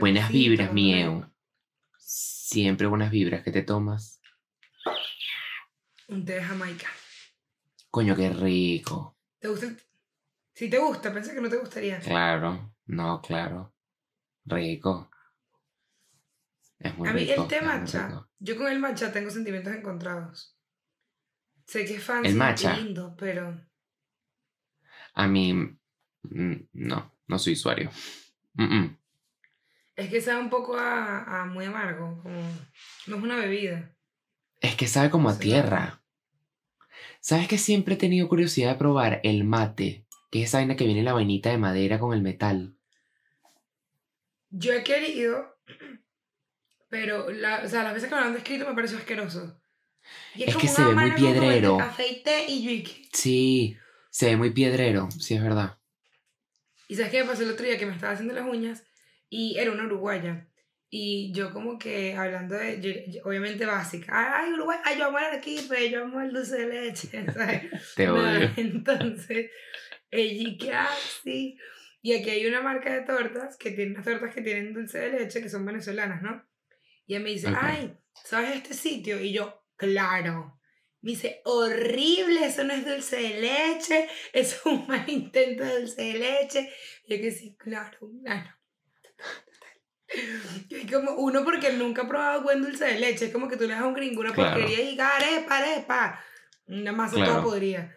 Buenas vibras, mi. Siempre buenas vibras que te tomas. Un té de Jamaica. Coño, qué rico. ¿Te gusta? el- Si te gusta, pensé que no te gustaría. Claro, no, claro. Rico. Es muy A mí rico. el té matcha, yo con el matcha tengo sentimientos encontrados. Sé que es fancy ¿El matcha? y lindo, pero A mí, mm, no, no soy usuario. Mm, mm. Es que sabe un poco a, a muy amargo, como no es una bebida. Es que sabe como a Sí. tierra. ¿Sabes que siempre he tenido curiosidad de probar el mate? Que es esa vaina que viene en la vainita de madera con el metal. Yo he querido, pero la, o sea, las veces que me lo han descrito me pareció asqueroso. Y Es como que se ve muy piedrero. Aceite y yuique. Sí, se ve muy piedrero, sí es verdad. Y sabes qué me pasó el otro día que me estaba haciendo las uñas y era una uruguaya. Y yo como que hablando de, yo- yo- obviamente básica, ay Uruguay, ay yo amo el arequipe, yo amo el dulce de leche, ¿sabes? Te Nada, odio. Entonces, ella que así. Y aquí hay una marca de tortas que tiene unas tortas que tienen dulce de leche que son venezolanas, ¿no? Y ella me dice, ay, ¿sabes este sitio? Y yo, claro. Me dice, horrible, eso no es dulce de leche, eso es un mal intento de dulce de leche. Y yo que sí, claro, claro. Como uno porque nunca ha probado buen dulce de leche, es como que tú le das a un gringo una Claro. porquería y arepa, arepa. Una masa Claro. toda podrida.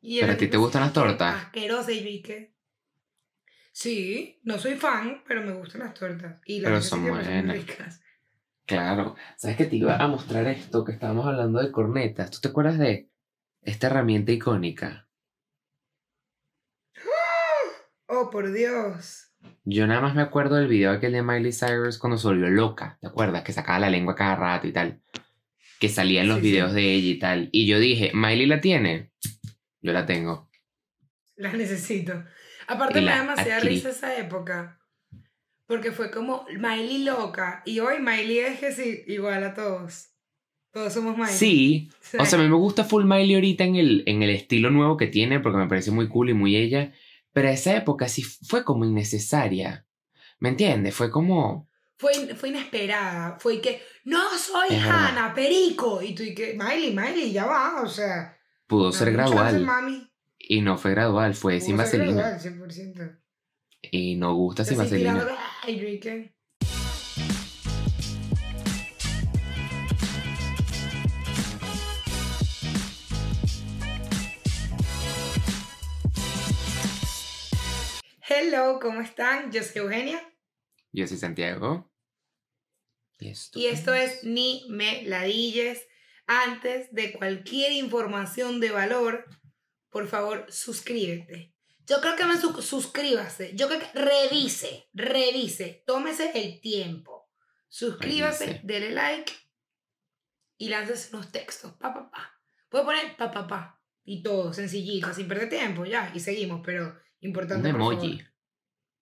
Y ¿Pero a ti te gustan las tortas? Asquerosa y yo y que... Sí, no soy fan, pero me gustan las tortas. Y las Pero son buenas. ricas. Claro. ¿Sabes que te iba a mostrar esto que estábamos hablando de cornetas? ¿Tú te acuerdas de esta herramienta icónica? Oh, por Dios. Yo nada más me acuerdo del video aquel de Miley Cyrus cuando se volvió loca, ¿te acuerdas? Que sacaba la lengua cada rato y tal. Que salía en los Sí, sí. videos de ella y tal. Y yo dije, ¿Miley la tiene? Yo la tengo. Las necesito. Aparte Y me da la demasiada adquirí. risa esa época. Porque fue como Miley loca. Y hoy Miley es que sí, igual a todos. Todos somos Miley. Sí. Sí. O sea, a mí me gusta full Miley ahorita en el, en el estilo nuevo que tiene porque me parece muy cool y muy ella. Pero esa época sí fue como innecesaria. ¿Me entiendes? Fue como... Fue, fue inesperada. Fue que, no soy Es verdad. Hannah, Perico. Y tú y que, Miley, Miley, ya va. O sea, Pudo ser gradual. mami. Y no fue gradual, fue sin Pudo ser vaselina. gradual, 100%. Y no gusta sin Así tirando, vaselina. ay, Hello, ¿cómo están? Yo soy Eugenia Yo soy Santiago. Y esto, y esto es Ni Me Ladilles. Antes de cualquier información de valor, por favor, suscríbete. Yo creo que me su- suscríbase. Yo creo que revise, revise, tómese el tiempo. Suscríbase, Revise. dele like y láncese unos textos. Pa, pa, pa. Puedo poner pa, pa, pa. Y todo, sencillito, sin perder tiempo, ya. Y seguimos, pero importante. por emoji.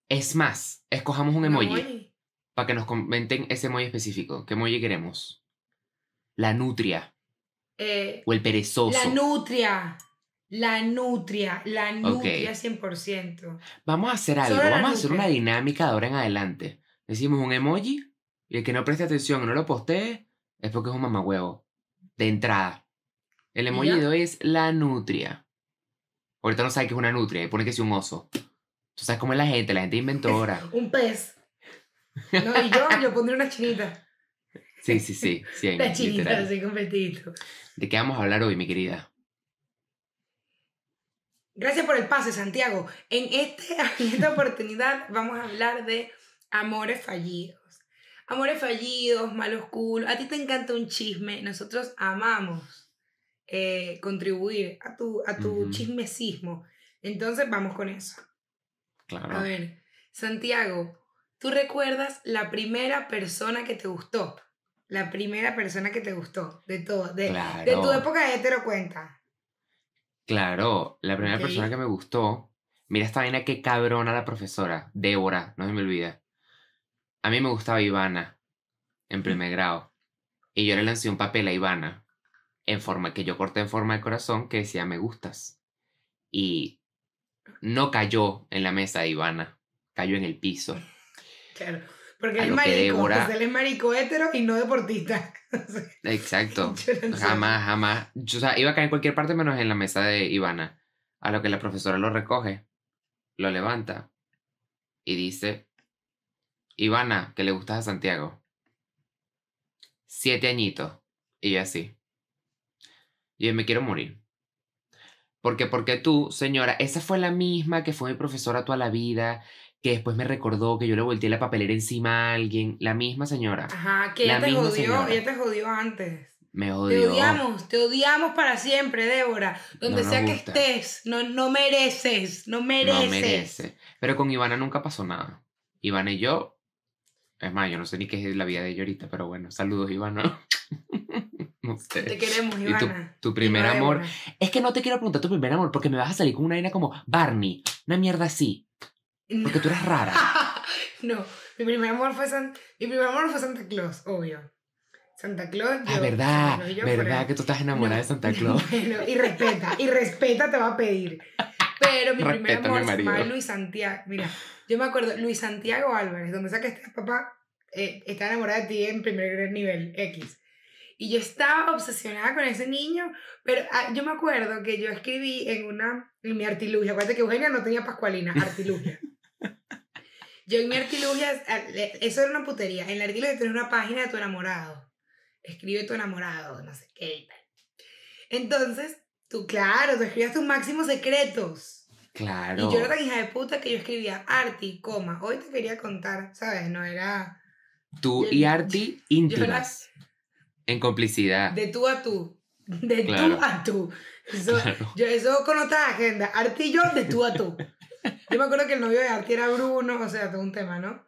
Es más, escojamos un Un emoji. Para que nos comenten ese emoji específico. ¿Qué emoji queremos? La nutria. Eh, O el perezoso. La nutria. La nutria. La nutria 100%. Vamos a hacer algo. Vamos a hacer una dinámica de ahora en adelante. Decimos un emoji y el que no preste atención y no lo postee es porque es un mamagüevo. De entrada. El emoji de hoy es la nutria. Ahorita no sabe qué es una nutria y pone que es un oso. Tú sabes cómo es la gente, la gente inventora. Un pez. No, y yo, yo pondré una chinita. Sí, sí, sí. sí La chinita, literal. así completito. ¿De qué vamos a hablar hoy, mi querida? Gracias por el pase, Santiago. En, este, en esta oportunidad vamos a hablar de amores fallidos. Amores fallidos, malos culos. A ti te encanta un chisme. Nosotros amamos eh, contribuir a tu, a tu Ujú. chismesismo. Entonces vamos con eso. Claro. A ver, Santiago, ¿tú recuerdas la primera persona que te gustó? La primera persona que te gustó, de todo, de, Claro. de tu época de hetero cuenta. Claro, la primera persona que me gustó. Mira esta vaina que cabrona la profesora. Débora, no se me olvida. A mí me gustaba Ivana en primer grado. Y yo le lancé un papel a Ivana en forma que yo corté en forma de corazón que decía me gustas. Y no cayó en la mesa de Ivana, cayó en el piso. Claro. Porque es marico. Débora- pues él es marico hétero y no deportista. Exacto. Jamás, jamás. Yo, o sea, iba a caer en cualquier parte menos en la mesa de Ivana. A lo que la profesora lo recoge, lo levanta y dice, Ivana, que le gustas a Santiago. Siete añitos. Y yo así. Y yo me quiero morir. Porque, porque tú, señora, esa fue la misma que fue mi profesora toda la vida, que después me recordó que yo le volteé la papelera encima a alguien. La misma señora. Ajá, que La ella te jodió, señora. ella te jodió antes. Me Te odió. odiamos, te odiamos para siempre, Débora. Donde No sea que gusta. estés, no, no mereces, no mereces. No merece. Pero con Ivana nunca pasó nada. Ivana y yo. Es más, yo no sé ni qué es la vida de ella ahorita, pero bueno, saludos, Ivana. No sé. Te queremos, ¿Y tu, Ivana. tu primer no amor? Es que no te quiero preguntar tu primer amor porque me vas a salir con una vaina como Barney. Una mierda así. Porque tú eres rara. no, mi primer amor fue San... mi primer amor fue Santa Claus, obvio. Santa Claus. Ah, yo- verdad. Santa Claus, yo verdad que tú estás enamorada No. de Santa Claus. Bueno, y respeta, y respeta te va a pedir. Pero mi primer Respeta mi amor se llamaba Luis Santiago. Mira, yo me acuerdo, Luis Santiago Álvarez, donde sea que estés, papá, eh, está enamorada de ti en primer nivel, X. Y yo estaba obsesionada con ese niño, pero ah, yo me acuerdo que yo escribí en una, en mi artilugia, acuérdate que Eugenia no tenía pascualina, artilugia. Yo en mi artilugia, ah, eso era una putería, en la artilugia tenía una página de tu enamorado. Escribe tu enamorado, no sé qué y tal. Entonces, tú, claro, tú escribías tus máximos secretos. Claro. Y yo era tan hija de puta que yo escribía Arti, coma. Hoy te quería contar, ¿sabes? No era Tú yo- y Arti íntimas. En complicidad. de tú a tú. De Claro. tú a tú. Eso, Claro. yo, eso con otra agenda. Arti y yo, de tú a tú. Yo me acuerdo que el novio de Arti era Bruno, o sea, todo un tema, ¿no?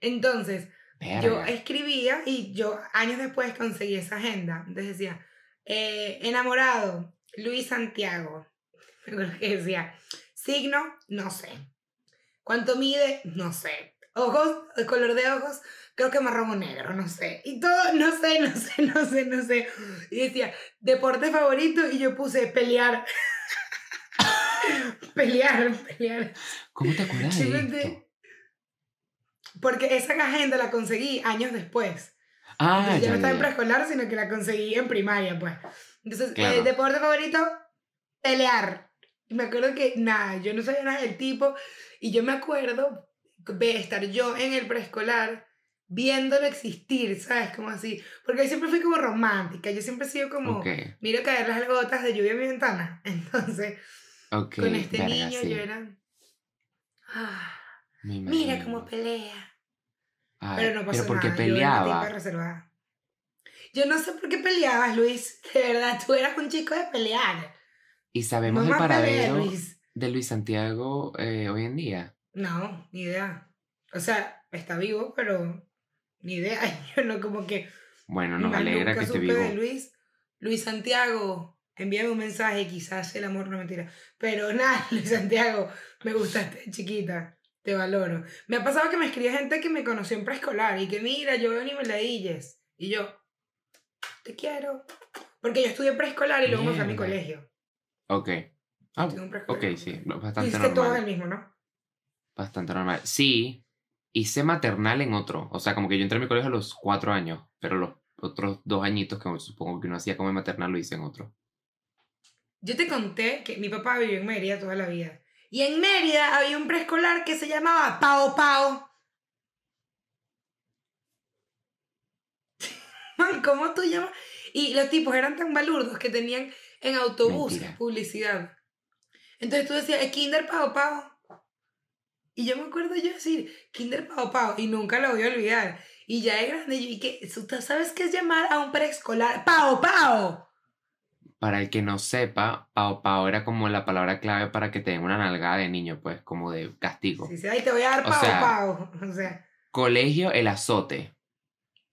Entonces, yo Verga. escribía y yo años después conseguí esa agenda. Entonces decía, eh, enamorado, Luis Santiago. Me acuerdo que decía, signo, no sé. ¿Cuánto mide? No sé. Ojos, el color de ojos, creo que marrón o negro, no sé. Y todo, no sé, no sé, no sé, no sé. Y decía, deporte favorito y yo puse pelear. pelear, pelear. ¿Cómo te acuerdas de esto? Porque esa agenda la conseguí años después. Ah, Entonces, ya no estaba en preescolar, sino que la conseguí en primaria, pues. Entonces, Claro. eh, deporte favorito, pelear. Y me acuerdo que, nada, yo no sabía nada del tipo. Y yo me acuerdo de estar yo en el preescolar viéndolo existir, ¿sabes? Como así. Porque yo siempre fui como romántica. Yo siempre he sido como, Ok, miro caer las gotas de lluvia en mi ventana. Entonces, ok. con este verga, niño sí, yo era... ah, mira cómo pelea. Ay, Pero no pasó ¿Pero por qué nada. Yo peleaba? reservada. Yo no sé por qué peleabas, Luis. De verdad, tú eras un chico de pelear. ¿Y sabemos el Mamá pelea, paradero Luis. de Luis Santiago eh, hoy en día? No, ni idea. O sea, está vivo, pero ni idea. Yo no como que... Bueno, nos alegra que esté vivo. de Luis. Luis Santiago, envíame un mensaje, quizás el amor no mentira. Pero nada, Luis Santiago, me gustaste chiquita. Te valoro. Me ha pasado que me escribe gente que me conoció en preescolar y que mira, yo veo ni me ladilles. Y yo, te quiero. Porque yo estudié preescolar y luego me fui a mi Mierda. colegio. Ok. Ah, ok, sí. Bastante Hiciste todo normal. el mismo, ¿no? Bastante normal. Sí, hice maternal en otro. O sea, como que yo entré a mi colegio a los cuatro años, pero los otros dos añitos que supongo que uno hacía como maternal lo hice en otro. Yo te conté que mi papá vivió en Mérida toda la vida. Y en Mérida había un preescolar que se llamaba Pao Pao. ¿cómo tú llamas? Y los tipos eran tan balurdos que tenían en autobuses Mentira. publicidad. Entonces tú decías, "Eh, Kinder Pao Pao. Y yo me acuerdo yo decir, Kinder Pao Pao, y nunca lo voy a olvidar. Y ya de grande yo, ¿y qué? ¿Tú sabes qué es llamar a un preescolar? ¡Pao Pao! Para el que no sepa, pao pao era como la palabra clave para que te den una nalgada de niño, pues, como de castigo. Sí, sí, ahí te voy a dar O Pao sea, Pao. O sea, Colegio, el azote.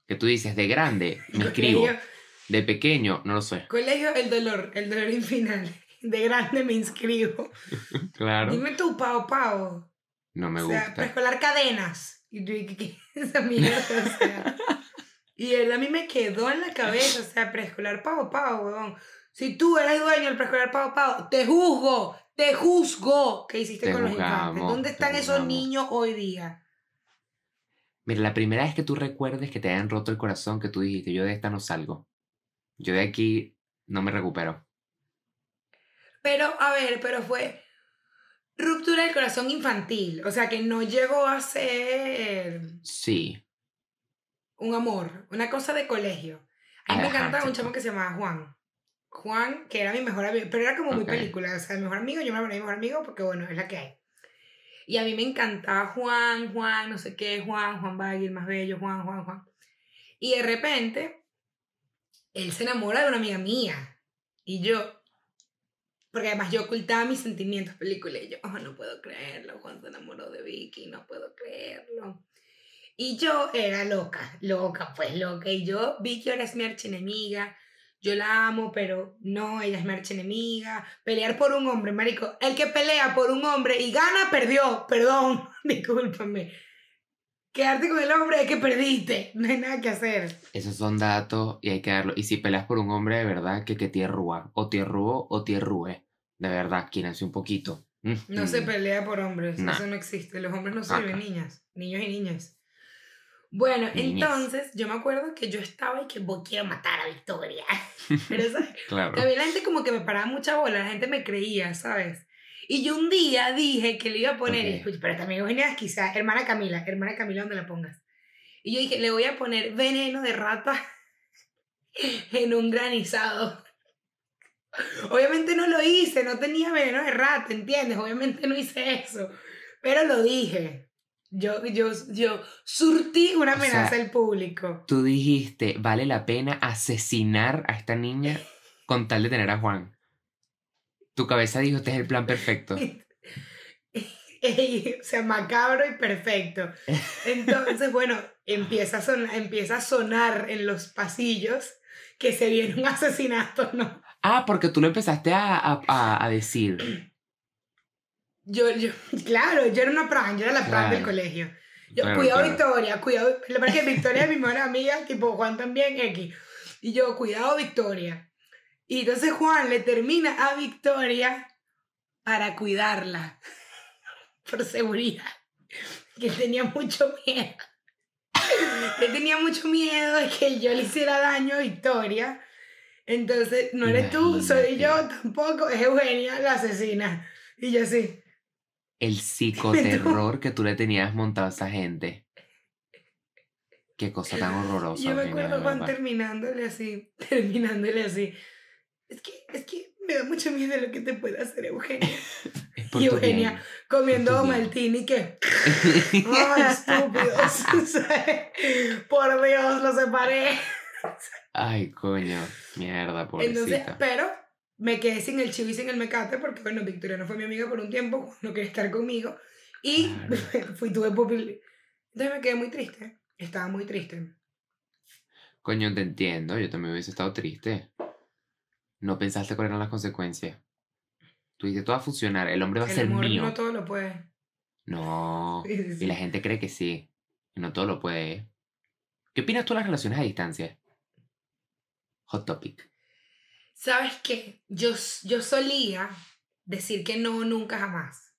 Que tú dices, de grande, me inscribo. colegio, De pequeño, no lo sé. colegio, el dolor, el dolor infinal. De grande me inscribo. Claro. Dime tú, Pao Pao. No me o sea, gusta. preescolar cadenas. Y tú, ¿qué, qué es esa mierda? O sea, y verdad a mí me quedó en la cabeza, o sea, preescolar Pao Pao, weón. Si tú eres dueño del preescolar Pao Pao, te juzgo, te juzgo. ¿Qué hiciste Te con los infantes? ¿Dónde están esos niños hoy día? Mira, la primera vez que tú recuerdes que te hayan roto el corazón, que tú dijiste, yo de esta no salgo. Yo de aquí no me recupero. Pero, a ver, pero fue ruptura del corazón infantil. O sea, que no llegó a ser Sí. un amor, una cosa de colegio. A mí me Ajá, encantaba un chamo que se llamaba Juan. Juan, que era mi mejor amigo, pero era como muy Ok. película. O sea, mi mejor amigo, yo me ponía mi mejor amigo porque, bueno, es la que hay. Y a mí me encantaba Juan, Juan, no sé qué, Juan, Juan Bagui, el más bello, Juan, Juan, Juan. Y de repente, él se enamora de una amiga mía. Y yo, porque además yo ocultaba mis sentimientos, película, y yo, oh, no puedo creerlo, Juan se enamoró de Vicky, no puedo creerlo. Y yo era loca, loca, pues loca. Y yo, Vicky ahora es mi archienemiga, yo la amo, pero no, ella es mi archienemiga. Pelear por un hombre, marico. El que pelea por un hombre y gana, perdió. Perdón, discúlpame. Quedarte con el hombre es que perdiste. No hay nada que hacer. Esos son datos y hay que darlo. Y si peleas por un hombre de verdad, que que tierrúa. O tierrúo o tierrúe. De verdad, quírense un poquito. No se Mm. pelea por hombres, Nah. eso no existe. Los hombres no sirven niñas, niños y niñas. Bueno, Niñas. entonces yo me acuerdo que yo estaba y que voy quiero matar a Victoria. Pero ¿sabes? Claro. También la gente como que me paraba mucha bola, la gente me creía, ¿sabes? Y yo un día dije que le iba a poner, y Ok. escucha, pero también Eugenia quizás, hermana Camila, hermana Camila donde la pongas. Y yo dije, le voy a poner veneno de rata en un granizado. Obviamente no lo hice, no tenía veneno de rata, ¿entiendes? Obviamente no hice eso, pero lo dije. Yo, yo, yo surtí una O sea, amenaza al público. Tú dijiste, vale la pena asesinar a esta niña con tal de tener a Juan. Tu cabeza dijo, este es el plan perfecto. O sea, macabro y perfecto. Entonces, bueno, empieza a, sonar, empieza a sonar en los pasillos que se viene un asesinato, ¿no? Ah, porque tú lo empezaste a, a- a- a decir. Yo, yo, claro, yo era una pran, yo era la pran del Claro. colegio. Yo, Claro, cuidado claro. Victoria, cuidado. Pasa es que Victoria es mi mejor amiga, tipo Juan también, X. Y yo, cuidado Victoria. Y entonces Juan le termina a Victoria para cuidarla. Por seguridad. Que él tenía mucho miedo. Que tenía mucho miedo de que yo le hiciera daño a Victoria. Entonces, no eres tú, soy yo tampoco, es Eugenia la asesina. Y yo sí. El psicoterror que tú le tenías montado a esa gente. Qué cosa tan horrorosa. Yo me acuerdo Juan terminándole así, terminándole así. Es que, es que me da mucho miedo lo que te puede hacer Eugenia. Y Eugenia bien. comiendo. Maltini que... ¡Ay, estúpidos! Por Dios, lo separé. Ay, coño. Mierda, Entonces, pobrecita. pero me quedé sin el chivo y sin el mecate porque, bueno, Victoria no fue mi amiga por un tiempo, no quería estar conmigo. Y Claro. fui, tuve popi- Entonces me quedé muy triste. Estaba muy triste. Coño, te entiendo. Yo también hubiese estado triste. No pensaste cuáles eran las consecuencias. Tú dices, todo va a funcionar. El hombre va a El ser amor mío. no todo lo puede. No. Sí, sí, sí. Y la gente cree que sí. Y no todo lo puede. ¿Qué opinas tú de las relaciones a distancia? Hot topic. ¿Sabes qué? Yo, yo solía decir que no, nunca, jamás.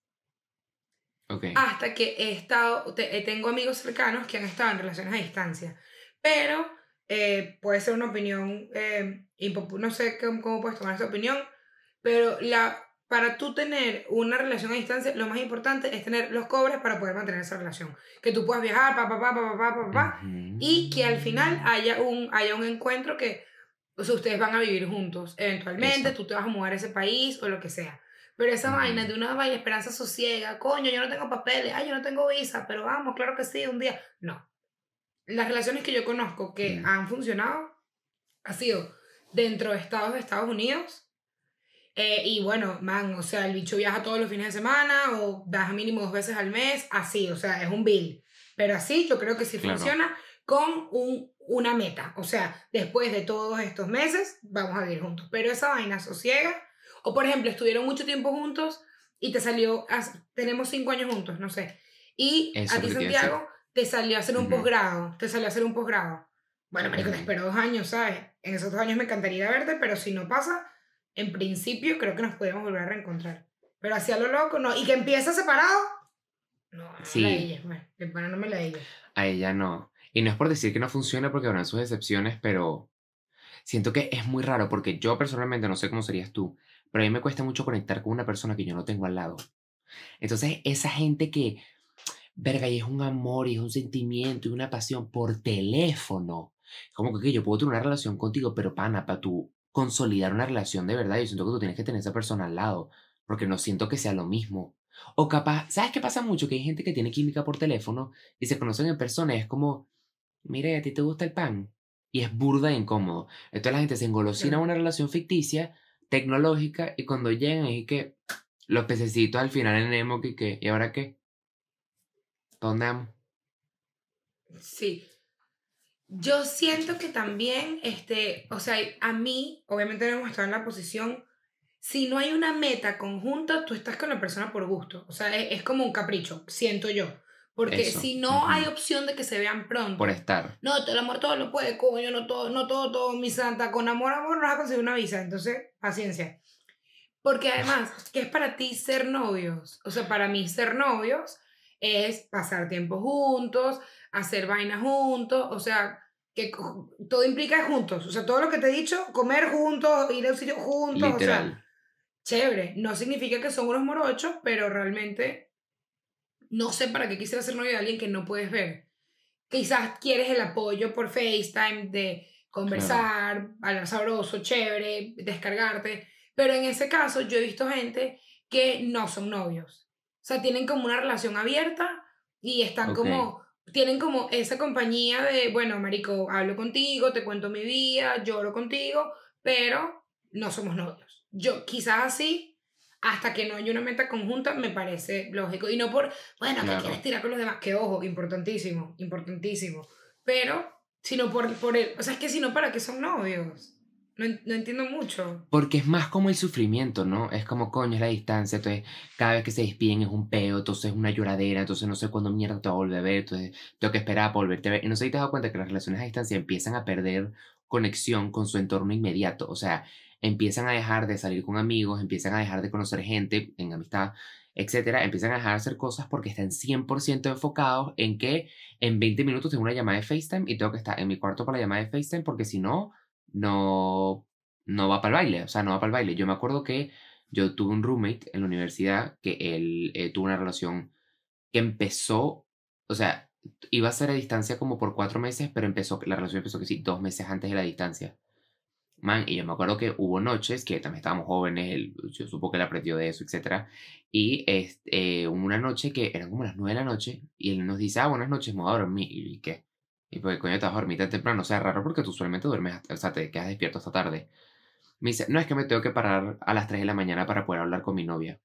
Ok. Hasta que he estado, te- tengo amigos cercanos que han estado en relaciones a distancia. Pero eh, puede ser una opinión, eh, no sé cómo, cómo, puedes tomar esa opinión, pero la, para tú tener una relación a distancia, lo más importante es tener los cobres para poder mantener esa relación. Que tú puedas viajar, papá, papá, papá, papá, uh -huh. y que al final haya un, haya un encuentro que o sea, ustedes van a vivir juntos, eventualmente, tú te vas a mudar a ese país o lo que sea. Pero esa vaina de una vaina esperanza sosiega, coño, yo no tengo papeles, ay, yo no tengo visa, pero vamos, claro que sí, un día. No, las relaciones que yo conozco que Mm. han funcionado ha sido dentro de Estados de Estados Unidos. eh, y bueno, man, o sea, el bicho viaja todos los fines de semana o viaja mínimo dos veces al mes, así, o sea, es un bill. Pero así yo creo que sí Claro. funciona con un, una meta. O sea, después de todos estos meses, vamos a vivir juntos. Pero esa vaina sosiega. O por ejemplo, estuvieron mucho tiempo juntos y te salió, tenemos cinco años juntos, no sé. Y Eso a ti, Santiago, te salió a hacer un Ujú. posgrado. Te salió a hacer un posgrado. Bueno, marico, te espero dos años, ¿sabes? En esos dos años me encantaría verte, pero si no pasa, en principio creo que nos podemos volver a reencontrar. Pero así a lo loco, no. Y que empieza separado, no, Sí. la ella, bueno, de pana no me la ella. A ella no. Y no es por decir que no funciona porque habrán sus excepciones, pero siento que es muy raro porque yo personalmente no sé cómo serías tú, pero a mí me cuesta mucho conectar con una persona que yo no tengo al lado. Entonces, esa gente que, verga, y es un amor y es un sentimiento y una pasión por teléfono. Como que, yo puedo tener una relación contigo, pero pana, para tú consolidar una relación de verdad, yo siento que tú tienes que tener esa persona al lado, porque no siento que sea lo mismo. O capaz, ¿sabes qué pasa mucho? Que hay gente que tiene química por teléfono y se conocen en persona y es como, mire, ¿a ti te gusta el pan? Y es burda e incómodo. Entonces la gente se engolosina a una relación ficticia, tecnológica, y cuando llegan y que los pececitos al final en Nemo, que, que ¿y ahora qué? ¿Dónde vamos? Sí. Yo siento que también, este, o sea, a mí, obviamente no hemos estado en la posición, si no hay una meta conjunta, tú estás con la persona por gusto. O sea, es, como un capricho, siento yo. Porque si no hay opción de que se vean pronto. Por estar. No, el amor todo lo puede, coño, no todo, no todo, todo, mi santa. Con amor, amor, no vas a conseguir una visa. Entonces, paciencia. Porque además, ¿qué es para ti ser novios? O sea, para mí ser novios es pasar tiempo juntos, hacer vainas juntos, o sea, que todo implica juntos. O sea, todo lo que te he dicho, comer juntos, ir a un sitio juntos, o sea, chévere. No significa que son unos morochos, pero realmente no sé para qué quisiera ser novio de alguien que no puedes ver. Quizás quieres el apoyo por FaceTime de conversar, hablar sabroso, chévere, descargarte pero en ese caso yo he visto gente que no son novios. O sea, tienen como una relación abierta y están como, tienen como esa compañía de, bueno, Marico, hablo contigo, te cuento mi vida, lloro contigo, pero no somos novios. Yo quizás así, hasta que no haya una meta conjunta, me parece lógico. Y no por, bueno, que quieres tirar con los demás, que ojo, importantísimo, importantísimo. Pero, sino por, por el, o sea, es que si no, ¿para qué son novios? No, no, entiendo mucho. Porque es más como el sufrimiento, ¿no? Es como, coño, es la distancia, entonces cada vez que se despiden es un peo, entonces es una lloradera, entonces no sé cuándo mierda te va a volver a ver, entonces tengo que esperar para volverte a ver. Y no sé si te has dado cuenta que las relaciones a distancia empiezan a perder conexión con su entorno inmediato, o sea, empiezan a dejar de salir con amigos, empiezan a dejar de conocer gente en amistad, etcétera, empiezan a dejar de hacer cosas porque están 100% enfocados en que en 20 minutos tengo una llamada de FaceTime y tengo que estar en mi cuarto para la llamada de FaceTime porque si no no, no va para el baile, o sea, no va para el baile. Yo me acuerdo que yo tuve un roommate en la universidad que él eh, tuvo una relación que empezó, o sea, iba a ser a distancia como por cuatro meses, pero empezó, la relación empezó que sí, dos meses antes de la distancia. Man, y yo me acuerdo que hubo noches que también estábamos jóvenes, él, yo supo que él aprendió de eso, etc. Y este, una noche que eran como las nueve de la noche, y él nos dice, ah, buenas noches, me voy a dormir. Y ¿qué? Y pues, coño, te vas a dormir tan temprano. O sea, raro porque tú usualmente duermes, hasta, o sea, te quedas despierto hasta tarde. Me dice, no, es que me tengo que parar a las 3 de la mañana para poder hablar con mi novia.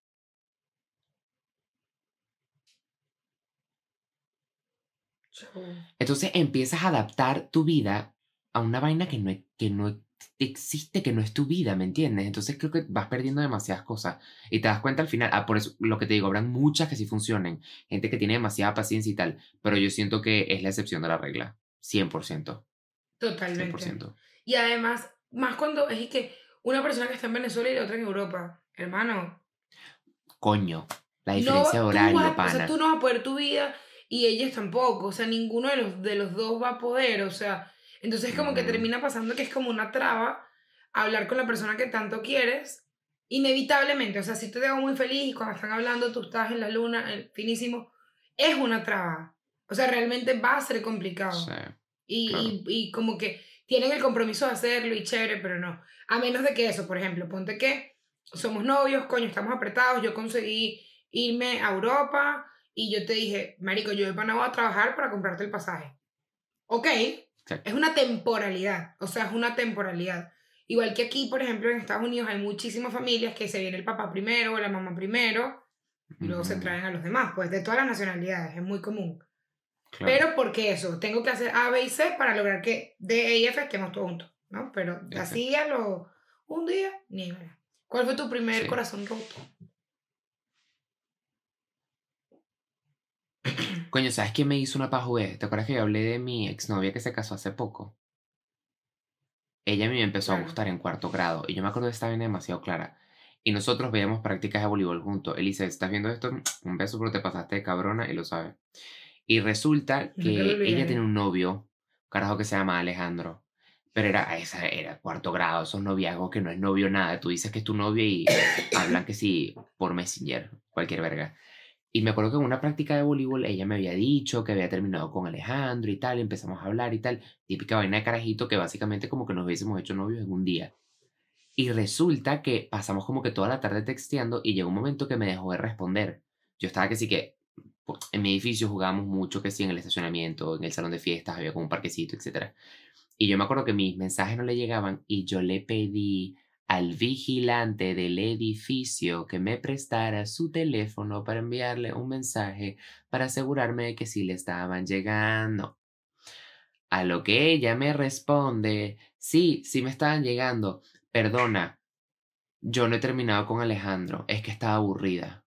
Entonces empiezas a adaptar tu vida a una vaina que no, que no existe, que no es tu vida, ¿me entiendes? Entonces creo que vas perdiendo demasiadas cosas y te das cuenta al final, ah, por eso lo que te digo, habrán muchas que sí funcionen, gente que tiene demasiada paciencia y tal, pero yo siento que es la excepción de la regla, 100%. Totalmente. 100%. Y además, más cuando es que una persona que está en Venezuela y la otra en Europa, hermano. Coño, la diferencia de horario, pana. O sea, tú no vas a poder tu vida y ellos tampoco, o sea, ninguno de los, de los dos va a poder, o sea entonces como que termina pasando que es como una traba hablar con la persona que tanto quieres, inevitablemente, o sea, si te dejo muy feliz y cuando están hablando tú estás en la luna, el finísimo, es una traba. O sea, realmente va a ser complicado. Sí, y, y, como que tienen el compromiso de hacerlo y chévere, pero no. A menos de que eso, por ejemplo, ponte que somos novios, coño, estamos apretados, yo conseguí irme a Europa y yo te dije, Marico, yo voy para a trabajar para comprarte el pasaje. Ok, es una temporalidad, o sea, es una temporalidad. Igual que aquí, por ejemplo, en Estados Unidos hay muchísimas familias que se viene el papá primero o la mamá primero y luego se traen a los demás, pues de todas las nacionalidades, es muy común. Pero porque eso, tengo que hacer A, B y C para lograr que D, E y F estemos todos juntos, ¿no? Pero así a lo un día, ni. ¿Cuál fue tu primer corazón roto? Coño, ¿sabes quién me hizo una pajuez? ¿Te acuerdas que yo hablé de mi exnovia que se casó hace poco? Ella a mí me empezó a gustar en cuarto grado y yo me acuerdo de esta vaina demasiado clara. Y nosotros veíamos prácticas de voleibol juntos. Elise, ¿estás viendo esto? Un beso, pero te pasaste de cabrona y lo sabes. Y resulta que ella tiene un novio, un carajo que se llama Alejandro. Pero era, esa era cuarto grado, esos noviazgos que no es novio nada. Tú dices que es tu novio y hablan que sí por Messenger, cualquier verga. Y me acuerdo que en una práctica de voleibol ella me había dicho que había terminado con Alejandro y tal, empezamos a hablar y tal. Típica vaina de carajito que básicamente como que nos hubiésemos hecho novios en un día. Y resulta que pasamos como que toda la tarde texteando y llegó un momento que me dejó de responder. Yo estaba que sí que en mi edificio jugábamos mucho que sí en el estacionamiento, en el salón de fiestas, había como un parquecito, etc. Y yo me acuerdo que mis mensajes no le llegaban y yo le pedí al vigilante del edificio que me prestara su teléfono para enviarle un mensaje para asegurarme de que sí le estaban llegando. A lo que ella me responde, sí, sí me estaban llegando. Perdona, yo no he terminado con Alejandro, es que estaba aburrida.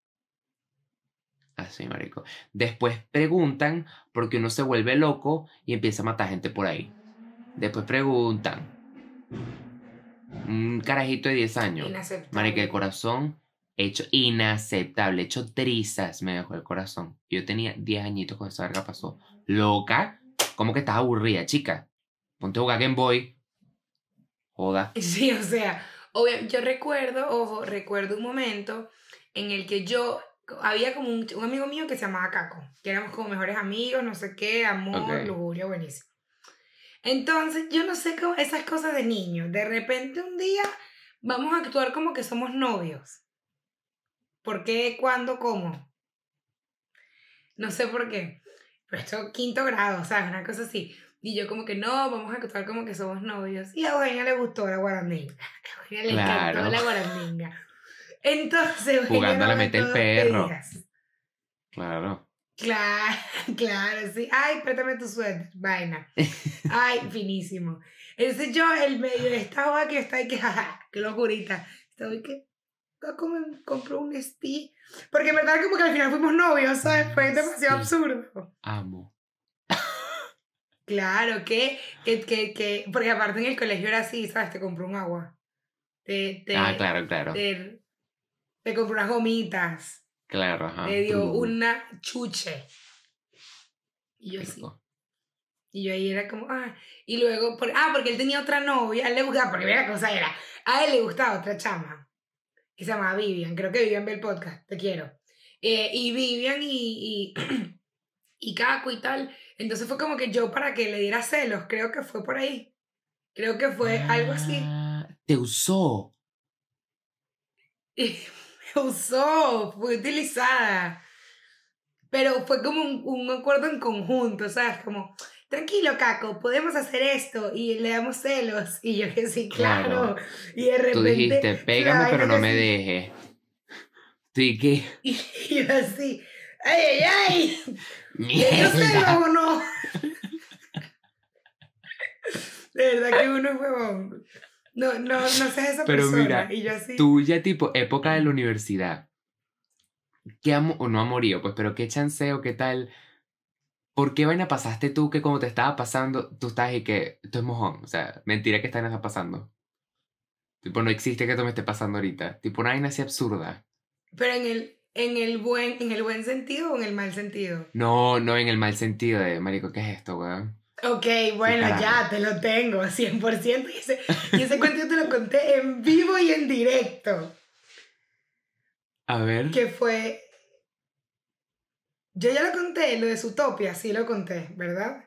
Así, marico. Después preguntan porque uno se vuelve loco y empieza a matar gente por ahí. Después preguntan. Un carajito de 10 años. Inaceptable. Marica, el corazón hecho inaceptable, hecho trizas me dejó el corazón. Yo tenía 10 añitos cuando esa verga pasó. Loca, ¿cómo que estás aburrida, chica? Ponte a jugar Game Boy. Joda. Sí, o sea, obvia- yo recuerdo, ojo, recuerdo un momento en el que yo, había como un, un amigo mío que se llamaba Caco, que éramos como mejores amigos, no sé qué, amor, Ok. lujuria, buenísimo. Entonces, yo no sé cómo, esas cosas de niños, de repente un día vamos a actuar como que somos novios. ¿Por qué? ¿Cuándo? ¿Cómo? No sé por qué. Pero esto quinto grado, ¿sabes? Una cosa así. Y yo como que no, vamos a actuar como que somos novios. Y a Eugenia le gustó la guarandinga. A Eugenia le Claro. encantó la guarandinga. Entonces, Eugenia Jugando a la nos mete el perro. Claro. Claro, claro, sí. Ay, préstame tu suéter, vaina. Ay, finísimo. Entonces yo, el medio de esta que está ahí, que jaja, qué locurita. Estoy que, compró un esti. Porque en verdad como que al final fuimos novios, ¿sabes? Fue demasiado Sí. absurdo. Amo. Claro, que, que, que, que, porque aparte en el colegio era así, ¿sabes? Te compró un agua. Te, te, Ah, claro, claro. te, te compró unas gomitas. Claro, ajá. te dio una chuche. Y yo sí. Rico. Y yo ahí era como, ah, y luego, por, ah, porque él tenía otra novia, a él le gustaba, porque mira la cosa era, a él le gustaba otra chama, que se llamaba Vivian, creo que Vivian ve el podcast, te quiero. Eh, y Vivian y, y, y Caco y tal, entonces fue como que yo para que le diera celos, creo que fue por ahí, creo que fue algo así. Ah, Te usó. Y me usó, fue utilizada. Pero fue como un, un acuerdo en conjunto, ¿sabes? Como, tranquilo, Caco, podemos hacer esto y le damos celos. Y yo que sí, claro. Claro. Y de repente. Tú dijiste, pégame, pero no me así, dejes. Sí, que. Y yo así, ¡ay, ay, ay! ¿Le dio celos o no? De verdad que uno es huevón. No, no, no seas esa Pero persona. mira, y yo así. Tú ya tipo época de la universidad. ¿Qué amo o no amorío? Pues, pero qué chanceo, qué tal. ¿Por qué vaina pasaste tú que como te estaba pasando, tú estás y que esto es mojón? O sea, mentira que esta vaina está pasando. Tipo, no existe que esto me esté pasando ahorita. Tipo, una vaina así absurda. Pero en el, en el buen, en el buen sentido o en el mal sentido. No, no en el mal sentido de, marico, ¿qué es esto, weón? Ok, bueno, carajo. ya te lo tengo, 100%. Y ese, y ese cuento yo te lo conté en vivo y en directo. A ver. Que fue. Yo ya lo conté, lo de Zootopia, sí lo conté, ¿verdad?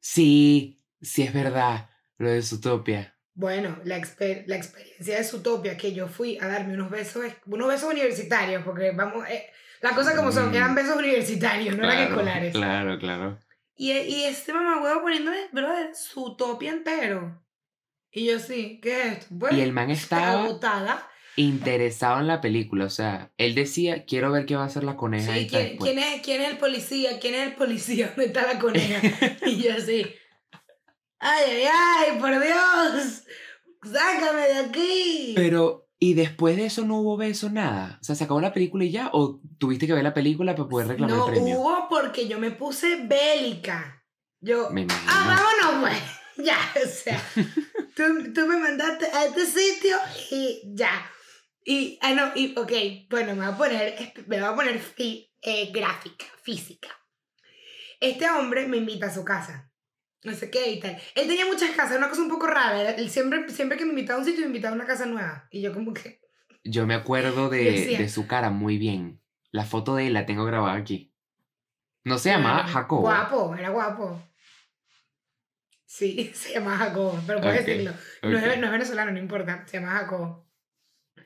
Sí, sí es verdad. Lo de Zootopia. Bueno, la, exper- la experiencia de Zootopia, que yo fui a darme unos besos, unos besos universitarios, porque vamos, eh, las cosas como son, Mm. eran besos universitarios, no eran Claro, escolares. Claro, claro. Y, y este mamá huevo poniéndome, brother, Zootopia entero. Y yo sí, ¿qué es esto? Pues, Y el man estaba agotada. interesado en la película. O sea, él decía, quiero ver qué va a hacer la coneja Sí. ¿quién, quién es, ¿quién es el policía? ¿Quién es el policía? ¿Dónde está la coneja? y yo así, ay, ay, ay, por Dios, sácame de aquí. Pero, ¿y después de eso no hubo beso, nada? O sea, ¿se acabó la película y ya? ¿O tuviste que ver la película para poder reclamar no el premio? hubo porque yo me puse bélica. Yo, Me ah, vámonos, pues. Ya, o sea, tú, tú me mandaste a este sitio y ya. Y, ah, no, y, ok, bueno, me voy a poner, me voy a poner fi- eh, gráfica, física. Este hombre me invita a su casa. No sé qué y tal. Él tenía muchas casas, una cosa un poco rara. Él siempre, siempre que me invitaba a un sitio, me invitaba a una casa nueva. Y yo como que... Yo me acuerdo de, Decía. de su cara muy bien. La foto de él la tengo grabada aquí. No se llamaba Claro. Jacobo. Guapo, era guapo. Sí, se llama Jacobo, pero puedes decirlo. No, es, no es venezolano, no importa, se llama Jacobo.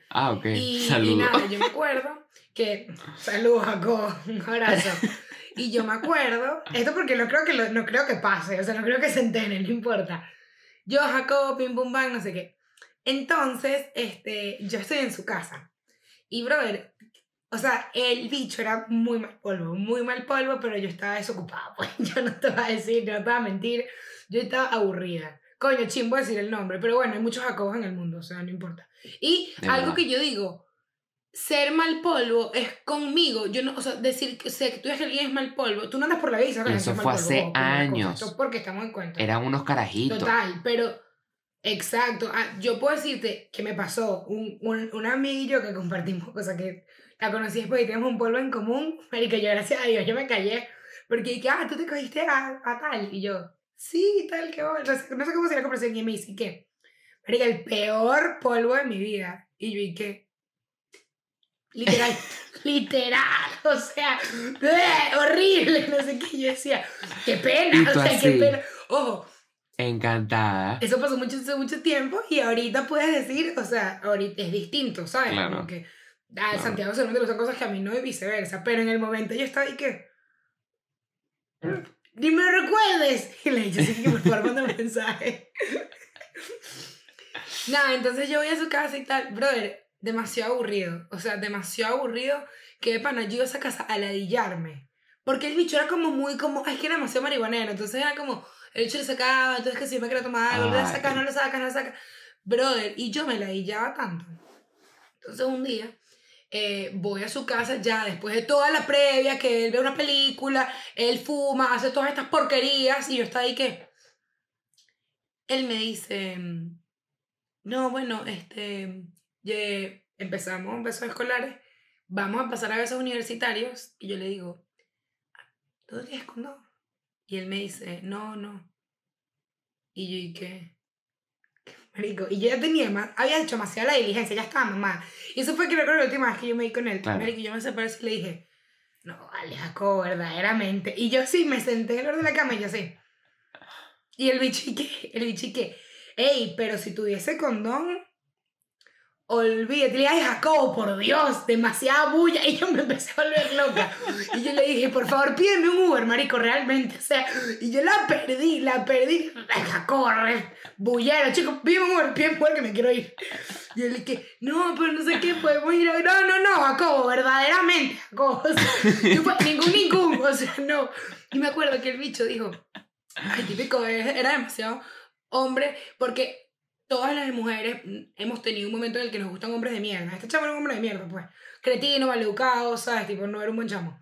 Ah, ok. Y, y nada, yo me acuerdo que. Saludos, Jacobo, un abrazo. Y yo me acuerdo, esto porque no creo que, lo- no creo que pase, o sea, no creo que se enteren, no importa. Yo, Jacobo, pim pum bang, no sé qué. Entonces, este, yo estoy en su casa. Y, brother, o sea, el bicho era muy mal polvo, muy mal polvo, pero yo estaba desocupada, pues yo no te voy a decir, no te voy a mentir, yo estaba aburrida. Coño, chimbo decir el nombre, pero bueno, hay muchos Jacobos en el mundo, o sea, no importa. Y De algo verdad. que yo digo, ser mal polvo es conmigo, yo no, o sea, decir que, o sea, que tú dices que alguien es mal polvo, tú no andas por la vida y Eso fue hace polvo, cosa, años. Es porque estamos en cuenta. Eran unos carajitos. Total, pero exacto. Ah, yo puedo decirte que me pasó un, un, un amiguillo que compartimos, sea, que la conocí después y tenemos un polvo en común. y que yo, gracias a Dios, yo me callé. Porque dije, ah, tú te cogiste a, a tal. Y yo, sí, tal, que bueno. No sé cómo sería la conversación. Y me dice, ¿qué? El peor polvo de mi vida. Y yo, ¿y qué? Literal, literal, o sea, horrible, no sé qué. Yo decía, qué pena, o sea, qué pena. Ojo, Encantada. eso pasó mucho, hace mucho tiempo y ahorita puedes decir, o sea, ahorita es distinto, ¿sabes? Claro. Como que a Claro. Santiago seguramente le gustan cosas que a mí no y viceversa, pero en el momento yo estaba y que... Ni me recuerdes. Y le dije, sí, que por favor, mándame un mensaje. Nada, entonces yo voy a su casa y tal, brother, demasiado aburrido, o sea, demasiado aburrido que de pana yo iba a esa casa a ladillarme. Porque el bicho era como muy como, ay, es que era demasiado marihuanero, entonces era como, el bicho le sacaba, entonces que si me quería tomar algo, le Ay. sacas, no le sacas, no le sacas. Brother, y yo me ladillaba tanto. Entonces un día eh, voy a su casa ya después de toda la previa, que él ve una película, él fuma, hace todas estas porquerías y yo estaba ahí que... Él me dice, no, bueno, este, ye- empezamos besos escolares, vamos a pasar a besos universitarios y yo le digo, ¿tú tienes condón? Y él me dice, no, no. Y yo, ¿y qué? Marico, y yo ya tenía más, había hecho demasiada la diligencia, ya estaba mamá. Y eso fue que recuerdo la última vez que yo me di con él. Claro. Marico, yo me separé y le dije, no, vale, verdaderamente. Y yo sí, me senté en el borde de la cama y yo sí. Y el bicho, ¿y qué? El bicho, ¿y qué? Ey, pero si tuviese condón, olvídate. Le dije, ay, Jacobo, por Dios, demasiada bulla. Y yo me empecé a volver loca. Y yo le dije, por favor, pídeme un Uber, marico, realmente. O sea, y yo la perdí, la perdí. Ay, Jacobo, re bullero, chicos, pídeme un Uber, pídeme un Uber que me quiero ir. Y yo le dije, no, pero no sé qué, podemos ir a... No, no, no, Jacobo, verdaderamente, Jacobo. O sea, yo fue- ningún, ningún, o sea, no. Y me acuerdo que el bicho dijo, ay, típico, eh, era demasiado hombre, porque todas las mujeres mm, hemos tenido un momento en el que nos gustan hombres de mierda. Este chamo era un hombre de mierda, pues. Cretino, maleducado, ¿sabes? Tipo, no era un buen chamo.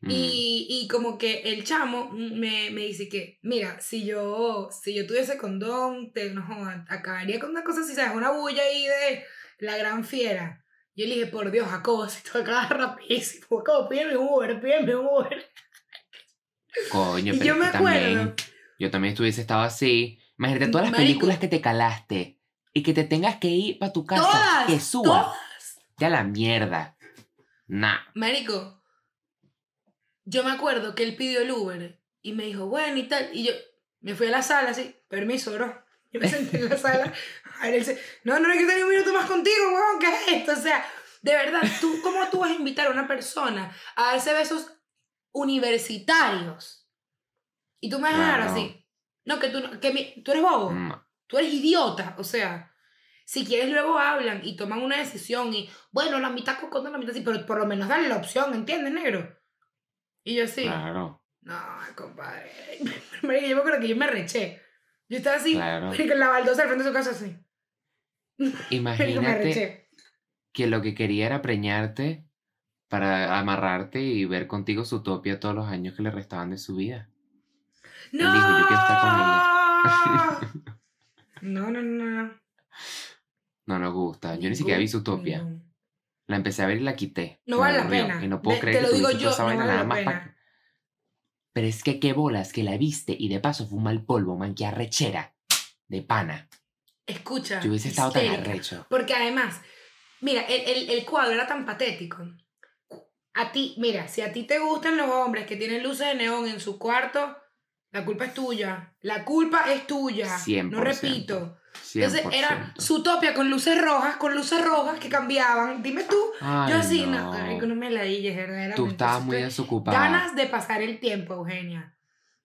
Mm. Y, y como que el chamo me, me dice que, mira, si yo, si yo tuviese condón, te, no, acabaría con una cosa así, ¿sabes? Una bulla ahí de la gran fiera. Yo le dije, por Dios, Jacobo, si tú acabas rapidísimo, Jacobo, pídeme un Uber, pídeme un Uber. Coño, Y pero yo es me acuerdo. también, yo también estuviese estado así. Imagínate todas las Marico. películas que te calaste y que te tengas que ir para tu casa. Todas, que suba. todas. Ya la mierda. Nah. Marico, yo me acuerdo que él pidió el Uber y me dijo, bueno y tal. Y yo me fui a la sala así, permiso, bro. Yo me senté en la sala. A ver, él se, no, no hay que tener un minuto más contigo, weón, ¿qué es esto? O sea, de verdad, ¿tú, ¿cómo tú vas a invitar a una persona a darse besos universitarios? Y tú me vas a dejar así. No, que tú, que mi- tú eres bobo. No. Tú eres idiota, o sea, si quieres luego hablan y toman una decisión y, bueno, la mitad con la mitad sí, pero por lo menos dale la opción, ¿entiendes, negro? Y yo sí. Claro, No, compadre. Yo me acuerdo que yo me reché. Yo estaba así, claro. en la baldosa al frente de su casa así. Imagínate que lo que quería era preñarte para amarrarte y ver contigo su topia todos los años que le restaban de su vida. ¡No! dijo, "Yo quiero estar no, no, no, no. No nos gusta. Yo ni siquiera vi su topia. Ningún. La empecé a ver y la quité. No vale la pena. Y no puedo Ve- creer te que lo digo yo, esa no vaina vale nada la más pena. Pero es que qué bolas que la viste y de paso fuma el polvo, man, que arrechera. De pana. Escucha. Yo hubiese estado tan histérica. arrecho. Porque además, mira, el, el, el cuadro era tan patético. A ti, mira, si a ti te gustan los hombres que tienen luces de neón en su cuarto, la culpa es tuya. La culpa es tuya. 100%. No repito. 100%. Entonces era su topia con luces rojas, con luces rojas que cambiaban. Dime tú. Ay, yo así, no, no. no me la dilles, verdaderamente. Tú estabas muy desocupada. Ganas de pasar el tiempo, Eugenia.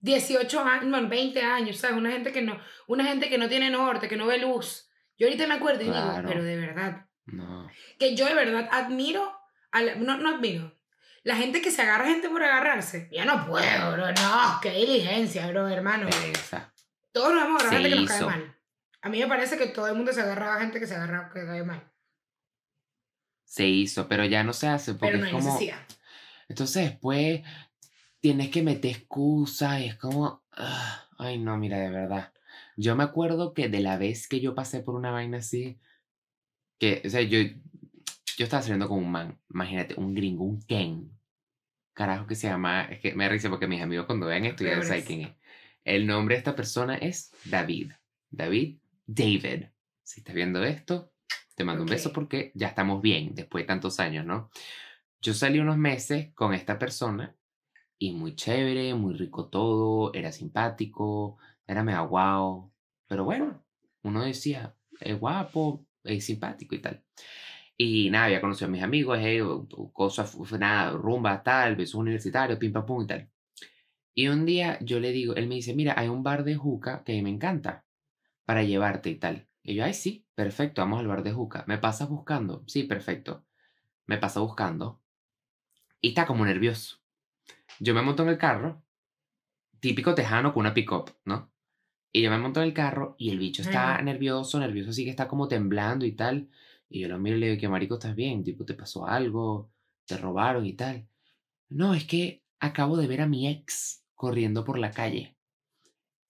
18 años, bueno, 20 años, ¿sabes? Una gente que no, una gente que no tiene norte, que no ve luz. Yo ahorita me acuerdo y digo, pero de verdad, No. que yo de verdad admiro, a la- no, no admiro, la gente que se agarra a gente por agarrarse. Ya no puedo, bro, no, qué diligencia, bro, hermano. Pereza. Todos nos hemos agarrado gente que nos cae mal. A mí me parece que todo el mundo se agarraba a gente que se agarraba que cae mal. Se hizo, pero ya no se hace porque Pero no es hay como. necesidad. Entonces después tienes que meter excusas y es como. ah, ay, no, mira, de verdad. Yo me acuerdo que de la vez que yo pasé por una vaina así, que, o sea, yo, yo estaba saliendo con un man, imagínate, un gringo, un Ken. Carajo que se llama, es que me risa porque mis amigos cuando vean esto ya saben quién es. El nombre de esta persona es David. David, David. Si estás viendo esto, te mando un beso porque ya estamos bien después de tantos años, ¿no? Yo salí unos meses con esta persona y muy chévere, muy rico todo, era simpático, era mega guau. Pero bueno, uno decía, es guapo, es simpático y tal. Y nada, había conocido a mis amigos, eh, cosas, nada, rumba, tal, besos universitarios, pim pam pum y tal. Y un día yo le digo, él me dice, mira, hay un bar de juca que me encanta para llevarte y tal. Y yo, ay, sí, perfecto, vamos al bar de juca. ¿Me pasas buscando? Sí, perfecto. Me pasa buscando y está como nervioso. Yo me monto en el carro, típico tejano con una pick-up, ¿no? Y yo me monto en el carro y el bicho está nervioso, nervioso, así que está como temblando y tal. Y yo lo miro y le digo, que marico, ¿estás bien? Tipo, ¿te pasó algo? ¿Te robaron y tal? No, es que acabo de ver a mi ex corriendo por la calle.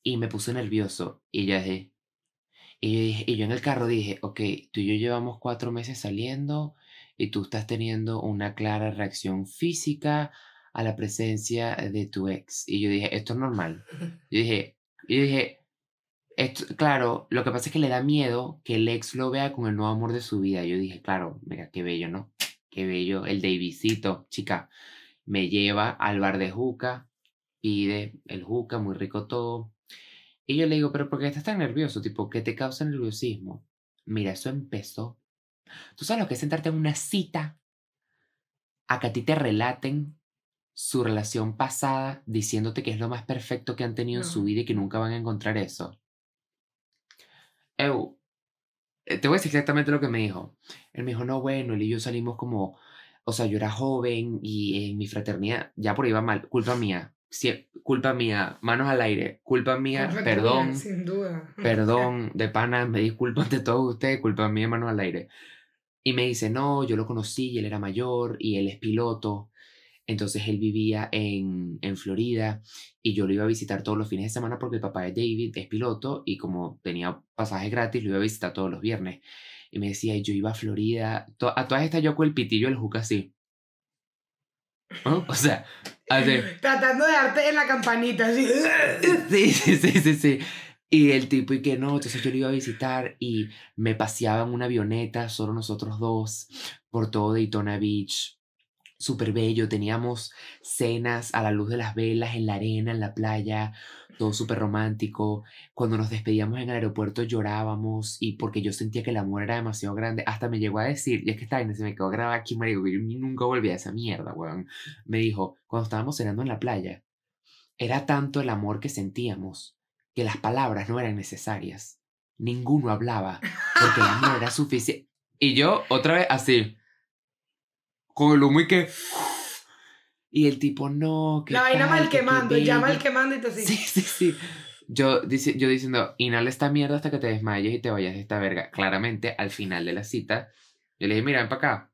Y me puse nervioso. Y ya dije, y yo, dije- y yo en el carro dije, ok, tú y yo llevamos cuatro meses saliendo y tú estás teniendo una clara reacción física a la presencia de tu ex. Y yo dije, esto es normal. Yo dije, yo dije, esto, claro, lo que pasa es que le da miedo que el ex lo vea con el nuevo amor de su vida. Yo dije, claro, mira, qué bello, ¿no? Qué bello. El Davidcito, chica, me lleva al bar de juca, pide el juca, muy rico todo. Y yo le digo, pero ¿por qué estás tan nervioso? Tipo, ¿qué te causa nerviosismo? Mira, eso empezó. ¿Tú sabes lo que es sentarte en una cita a que a ti te relaten su relación pasada diciéndote que es lo más perfecto que han tenido en su vida y que nunca van a encontrar eso? Eu, eh, te voy a decir exactamente lo que me dijo. Él me dijo, no, bueno, él y yo salimos como, o sea, yo era joven y en mi fraternidad, ya por ahí va mal, culpa mía, culpa mía, manos al aire, culpa mía, perdón, Sin duda. perdón, de pana, me disculpo ante todos ustedes, culpa mía, manos al aire. Y me dice, no, yo lo conocí y él era mayor y él es piloto. Entonces él vivía en, en Florida y yo lo iba a visitar todos los fines de semana porque el papá de David es piloto y como tenía pasajes gratis lo iba a visitar todos los viernes. Y me decía, yo iba a Florida, to- a todas estas yo con el pitillo del juca así. ¿No? O sea, así. Tratando de darte en la campanita, así. Sí, sí, sí, sí, sí. Y el tipo, y que no, entonces yo lo iba a visitar y me paseaba en una avioneta, solo nosotros dos, por todo Daytona Beach. Súper bello, teníamos cenas a la luz de las velas, en la arena, en la playa, todo súper romántico. Cuando nos despedíamos en el aeropuerto llorábamos y porque yo sentía que el amor era demasiado grande, hasta me llegó a decir, y es que esta se me quedó grabada aquí, marico, que yo nunca volví a esa mierda, weón. Me dijo, cuando estábamos cenando en la playa, era tanto el amor que sentíamos que las palabras no eran necesarias. Ninguno hablaba porque el amor era suficiente. Y yo, otra vez, así, con el humo y que... Y el tipo, no, que La vaina mal que quemando, ya mal bello". quemando y tú así. Sí, sí, sí. Yo, dice, yo diciendo, inhala esta mierda hasta que te desmayes y te vayas de esta verga. Claramente, al final de la cita, yo le dije, mira, ven para acá.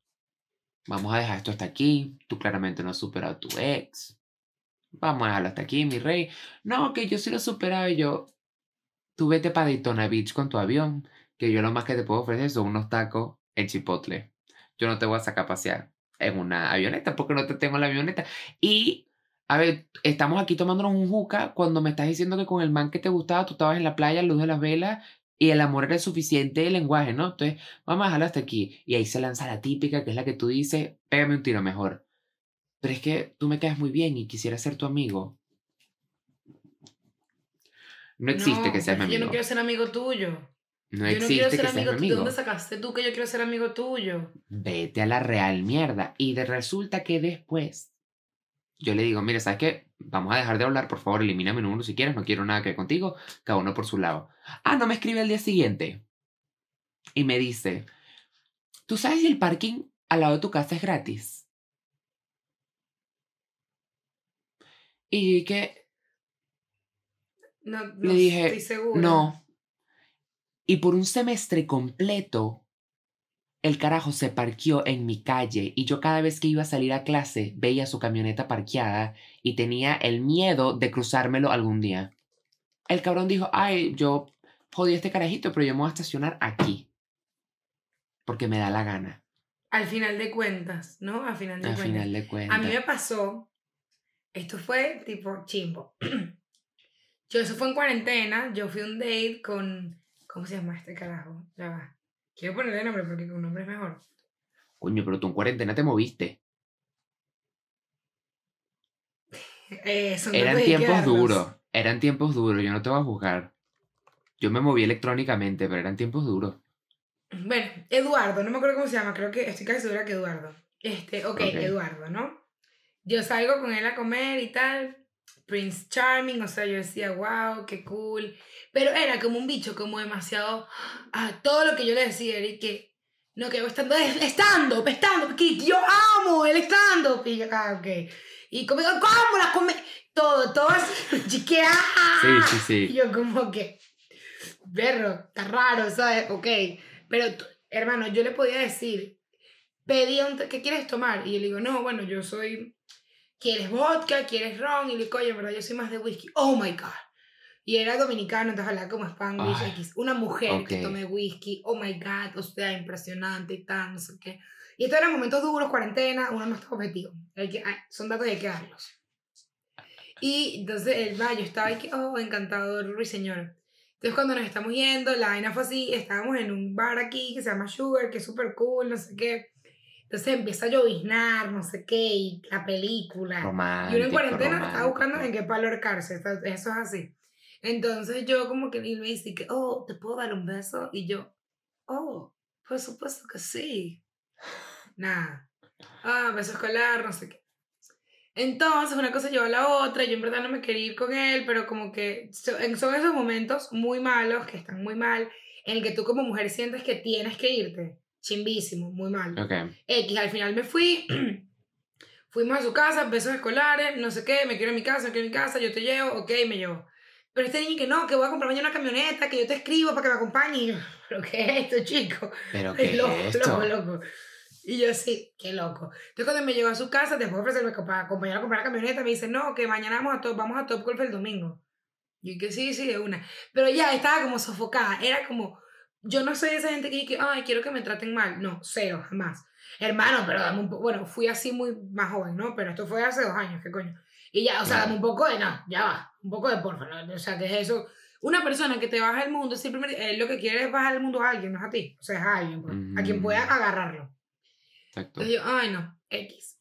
Vamos a dejar esto hasta aquí. Tú claramente no has superado a tu ex. Vamos a dejarlo hasta aquí, mi rey. No, que yo sí lo he superado y yo. Tú vete para Daytona Beach con tu avión, que yo lo más que te puedo ofrecer son unos tacos en Chipotle. Yo no te voy a sacar a pasear en una avioneta porque no te tengo en la avioneta. Y A ver, estamos aquí tomándonos un juca cuando me estás diciendo que con el man que te gustaba tú estabas en la playa, luz de las velas, y el amor era el suficiente lenguaje, ¿no? Entonces, vamos a dejarlo hasta aquí. Y ahí se lanza la típica, que es la que tú dices, pégame un tiro mejor. Pero es que tú me caes muy bien y quisiera ser tu amigo. No existe que seas mi amigo. Yo no quiero ser amigo tuyo. No yo no existe quiero que ser seas mi amigo tuyo. ¿De amigo. dónde sacaste tú que yo quiero ser amigo tuyo? Vete a la real mierda. Y de resulta que después yo le digo, mire, ¿sabes qué? Vamos a dejar de hablar, por favor, elimina mi número si quieres, no quiero nada que ver contigo, cada uno por su lado. Ah, no me escribe el día siguiente. Y me dice, ¿tú sabes si el parking al lado de tu casa es gratis? Y que No, no Le dije, estoy segura. no. Y por un semestre completo, el carajo se parqueó en mi calle y yo cada vez que iba a salir a clase veía su camioneta parqueada y tenía el miedo de cruzármelo algún día. El cabrón dijo, ay, yo jodí a este carajito, pero yo me voy a estacionar aquí. Porque me da la gana. Al final de cuentas, ¿no? Al final de Al cuentas. final de cuentas. A mí me pasó, esto fue tipo chimbo. Yo, eso fue en cuarentena, yo fui a un date con, ¿cómo se llama este carajo? Ya va. Quiero ponerle nombre porque con nombre es mejor. Coño, pero tú en cuarentena te moviste. Eh, Eran tiempos quedarnos. duros. Eran tiempos duros, yo no te voy a juzgar. Yo me moví electrónicamente, pero eran tiempos duros. Bueno, Eduardo, no me acuerdo cómo se llama, creo que estoy casi segura que Eduardo. Este, ok, Ok. Eduardo, ¿no? Yo salgo con él a comer y tal. Prince Charming, o sea, yo decía, wow, qué cool. Pero era como un bicho, como demasiado. Ah, todo lo que yo le decía era que. No, que estando, estando, estando, que yo amo el estando. Y yo, ah, ok. Y conmigo, ¿cómo la come? Todo, todo así, chiquea. Sí, sí, sí. Y yo como que, perro, está raro, ¿sabes? Ok, pero hermano, yo le podía decir, pedía un, ¿qué quieres tomar? Y yo le digo, no, bueno, yo soy, ¿quieres vodka? ¿Quieres ron? Y le digo, oye, verdad, yo soy más de whisky. Oh, my God. Y era dominicano, entonces hablaba como Spanglish Ay, X. Una mujer que ok. tome whisky, oh my God, o sea, impresionante y tal, no sé qué. Y estos eran momentos duros, cuarentena, uno no está objetivo. Hay que, son datos y hay que darlos. Y entonces el va, yo estaba ahí que, oh, encantador, ruiseñor. Entonces cuando nos estamos yendo, la vaina fue así, estábamos en un bar aquí que se llama Sugar, que es súper cool, no sé qué. Entonces empieza a lloviznar, no sé qué, y la película. Romántico. Y uno en cuarentena estaba buscando en qué palo ahorcarse, está- eso es así. Entonces yo como que él me dice que, oh, ¿te puedo dar un beso? Y yo, oh, por supuesto que sí. Nada. Ah, beso escolar, no sé qué. Entonces una cosa llevó a la otra, yo en verdad no me quería ir con él, pero como que son esos momentos muy malos, que están muy mal, en el que tú como mujer sientes que tienes que irte. Chimbísimo, muy mal. Ok. X, al final me fui. Fuimos a su casa, besos escolares, no sé qué, me quiero a mi casa, me quiero a mi casa, yo te llevo, ok, me llevo. Pero este niño que no, que voy a comprar mañana una camioneta, que yo te escribo para que me acompañe. Y yo, ¿pero qué es esto, chico? Pero qué loco, es esto. loco, loco. Y yo sí, qué loco. Entonces cuando me llegó a su casa, después de ofrecerme para acompañar a comprar la camioneta, me dice, no, que mañana vamos a Top, vamos a Top Golf el domingo. Y yo que sí, sí, de una. Pero ya estaba como sofocada, era como, yo no soy de esa gente que dice, ay, quiero que me traten mal. No, cero, jamás. Hermano, pero dame un poco, bueno, fui así muy más joven, ¿no? Pero esto fue hace dos años, ¿qué coño? Y ya, o sea, dame un poco de, no, ya va, un poco de porfa, ¿no? O sea, que es eso? Una persona que te baja el mundo, simplemente, él lo que quiere es bajar el mundo a alguien, no es a ti. O sea, es a alguien, pues, a quien pueda Mm. agarrarlo. Exacto. Entonces yo, ay no, X.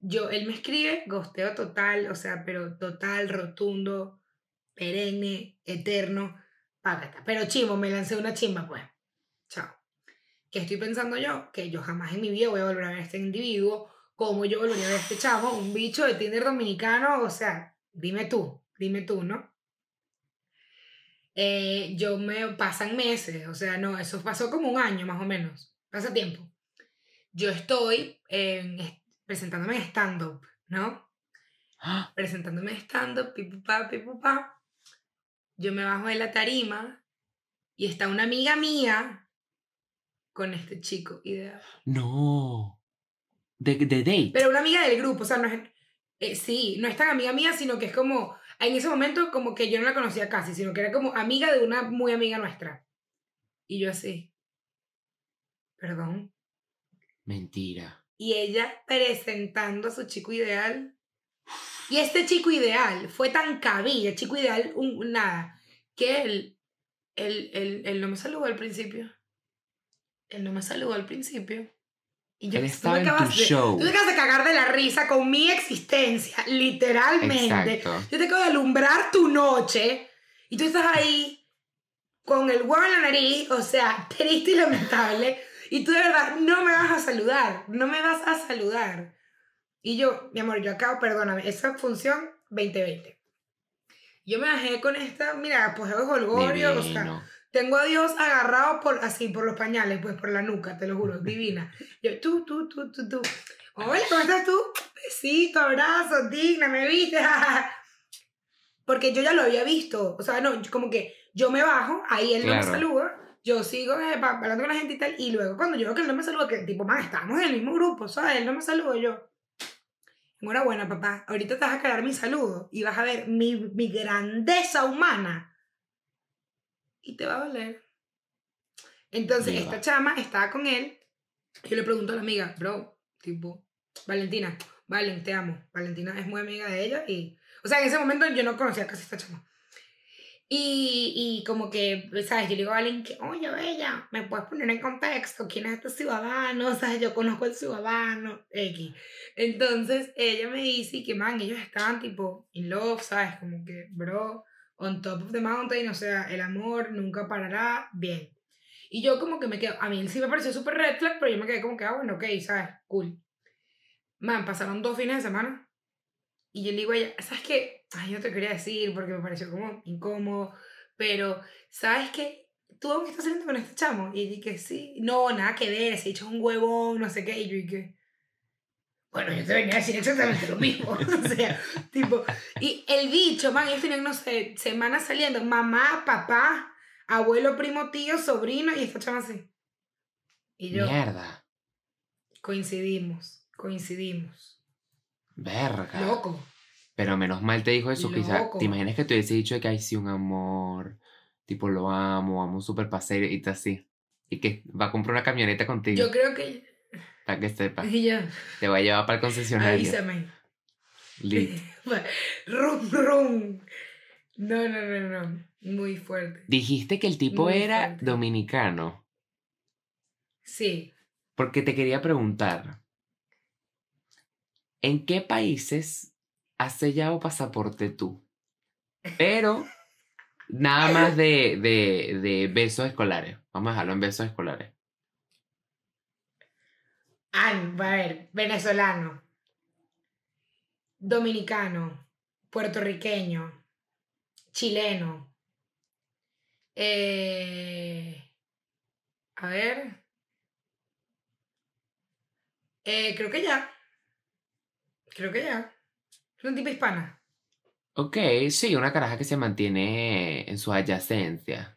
Yo, él me escribe, gosteo total, o sea, pero total, rotundo, perenne, eterno, págata. Pero chimbo, me lancé una chimba, pues. Chao. ¿Qué estoy pensando yo? Que yo jamás en mi vida voy a volver a ver a este individuo, como yo volvería a ver a este chamo, un bicho de Tinder dominicano, o sea, dime tú, dime tú, ¿no? Eh, yo me pasan meses, o sea, no, eso pasó como un año más o menos, pasa tiempo yo estoy en- es- presentándome en stand-up, ¿no? ¡Ah! Presentándome en stand-up, pipupá, pipupá. Yo me bajo de la tarima y está una amiga mía con este chico ideal. No. De, de date. Pero una amiga del grupo, o sea, no es... eh, sí, no es tan amiga mía, sino que es como... En ese momento como que yo no la conocía casi, sino que era como amiga de una muy amiga nuestra. Y yo así. Perdón. Mentira. Y ella presentando a su chico ideal Y este chico ideal fue tan cabilla, chico ideal, un, nada, que él, él, él, él no me saludó al principio. Él no me saludó al principio. Y yo, Él tú estaba me acabas de- show. Tú te acabas de cagar de la risa con mi existencia, literalmente. Exacto. Yo te acabo de alumbrar tu noche y tú estás ahí con el huevo en la nariz, o sea, triste y lamentable. Y tú de verdad no me vas a saludar, no me vas a saludar. Y yo, mi amor, yo acabo, perdóname, esa función 2020. Yo me bajé con esta, mira, pues es holgorio, o sea, tengo a Dios agarrado por, así, por los pañales, pues por la nuca, te lo juro, divina. Yo, tú, tú, tú, tú, tú. Hola, ¿cómo estás tú? Besito, abrazo, digna, me viste. Porque yo ya lo había visto. O sea, no, como que yo me bajo, ahí él no Claro. me saluda, yo sigo eh, hablando con la gente y tal, y luego cuando yo veo que él no me saluda, que tipo, man, estamos en el mismo grupo, ¿sabes? Él no me saluda, yo. Enhorabuena, papá. Ahorita te vas a cagar mi saludo y vas a ver mi, mi grandeza humana. Y te va a doler. Entonces, esta chama estaba con él. Yo le pregunto a la amiga, bro, tipo, Valentina, Valen, te amo. Valentina es muy amiga de ella y. O sea, en ese momento yo no conocía casi a esta chama. Y, y como que, ¿sabes? Yo le digo a Valen que, oye, bella, ¿me puedes poner en contexto quién es este ciudadano? ¿Sabes? Yo conozco al ciudadano, X. Entonces ella me dice que, man, ellos estaban tipo in love, ¿sabes? Como que, bro, on top of the mountain, o sea, el amor nunca parará, bien. Y yo como que me quedo, a mí sí me pareció súper red flag, pero yo me quedé como que, ah, bueno, ok, ¿sabes? Cool. Man, pasaron dos fines de semana y yo le digo a ella, ¿sabes qué? Ay, yo te quería decir porque me pareció como incómodo, pero, ¿sabes qué? ¿Tú aún estás saliendo con este chamo? Y que sí, no, nada que ver, ese hecho es un huevón, no sé qué, y yo que... Bueno, yo te venía a decir exactamente lo mismo. o sea, tipo. Y el bicho, man, ellos tenían, no sé, semanas saliendo. Mamá, papá, abuelo, primo, tío, sobrino y esta chama así. Y yo, Mierda. coincidimos, coincidimos. Verga. Loco. Pero menos mal te dijo eso. Quizá, Loco. ¿Te imaginas que te hubiese dicho que hay sí un amor? Tipo, lo amo, amo un super paseo y tal así. Y que va a comprar una camioneta contigo. Yo creo que. Para que sepas. Y yo, Te va a llevar para el concesionario. avísame. Rum, rum. No, no, no, no. Muy fuerte. Dijiste que el tipo Muy era fuerte. dominicano. Sí. Porque te quería preguntar. ¿En qué países has sellado pasaporte tú? Pero nada más de, de, de besos escolares. Vamos a dejarlo en besos escolares. Ah, a ver, venezolano, dominicano, puertorriqueño, chileno. eh, a ver. eh, creo que ya. Creo que ya. Es una tipa hispana. Ok, sí, una caraja que se mantiene en su adyacencia.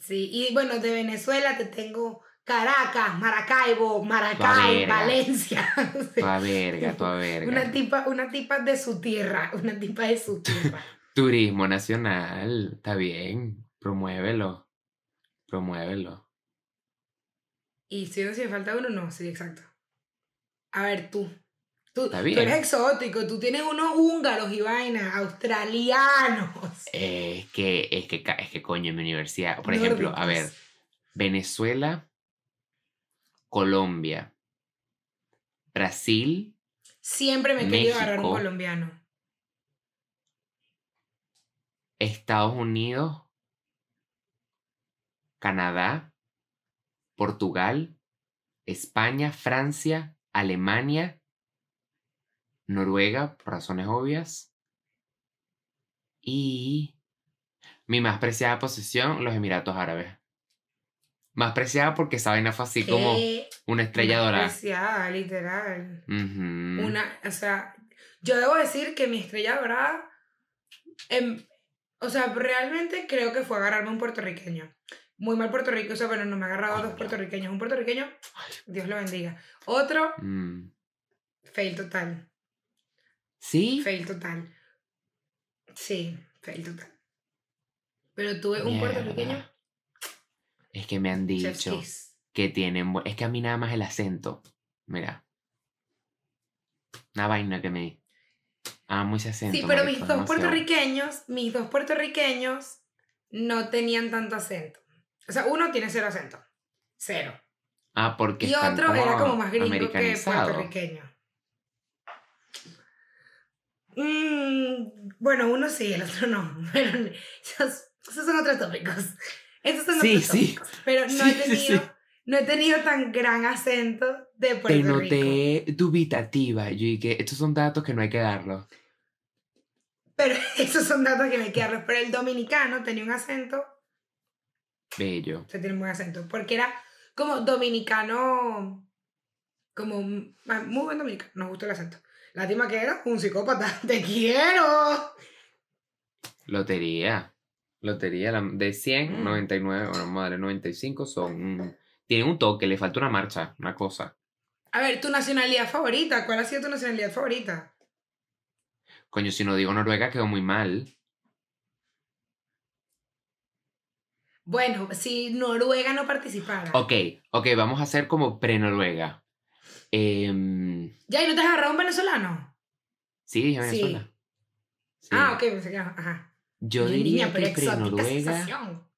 Sí, y bueno, de Venezuela te tengo Caracas, Maracaibo, Maracay. Valencia. Toda verga, toda verga. Una tipa, una tipa de su tierra, una tipa de su tierra. Turismo nacional, está bien. Promuévelo. Promuévelo. Y si no si me falta uno, no, sí, exacto. A ver, tú. Tú, eres exótico, tú tienes unos húngaros y vainas, australianos. Es que, es que, es que coño, en mi universidad. Por ejemplo, a ver. Venezuela, Colombia, Brasil, Siempre me he querido agarrar un colombiano. Estados Unidos, Canadá, Portugal, España, Francia, Alemania, Noruega, por razones obvias, y mi más preciada posesión, los Emiratos Árabes. Más preciada porque esa vaina fue así como una estrella dorada. especial, literal. Una, o sea, yo debo decir que mi estrella dorada, em, o sea, realmente creo que fue agarrarme un puertorriqueño. Muy mal puertorriqueño, o sea, bueno, no me ha agarrado dos puertorriqueños. Un puertorriqueño, Dios lo bendiga. Otro, Mm. fail total. ¿Sí? Fail total. Sí, fail total. Pero tuve un puertorriqueño, Mierda. Es que me han dicho que tienen... Es que a mí nada más el acento. Mira. Una vaina que me... Amo ese acento. Sí, pero mis dos demasiado. puertorriqueños, mis dos puertorriqueños no tenían tanto acento. O sea, uno tiene cero acento. Cero. Ah, porque Y otro era como más gringo que puertorriqueño. Mm, bueno, uno sí, el otro no. Pero esos, esos son otros tópicos. Esos son Sí, otros sí. tópicos. Pero no Sí, he tenido, no he tenido tan gran acento de Te Puerto Rico. noté dubitativa. Yo dije, estos son datos que no hay que darlos. Pero esos son datos que me quedan. Pero el dominicano tenía un acento Bello. se tiene un buen acento, porque era como dominicano, como ah, muy buen dominicano, nos gustó el acento. La tima que era un psicópata, te quiero. Lotería. Lotería. De 100, Mm. 99, bueno, madre, 95 son... mm, Tienen un toque, le falta una marcha, una cosa. A ver, tu nacionalidad favorita, ¿cuál ha sido tu nacionalidad favorita? Coño, si no digo Noruega quedó muy mal. Bueno, si Noruega no participara. Ok, ok, vamos a hacer como pre-Noruega. Em, ¿Ya y no te has agarrado un venezolano? sí, dije. Venezuela. Sí. Ah, ok, que era- ajá. Yo Niña, diría pero que pre-Noruega... sensación.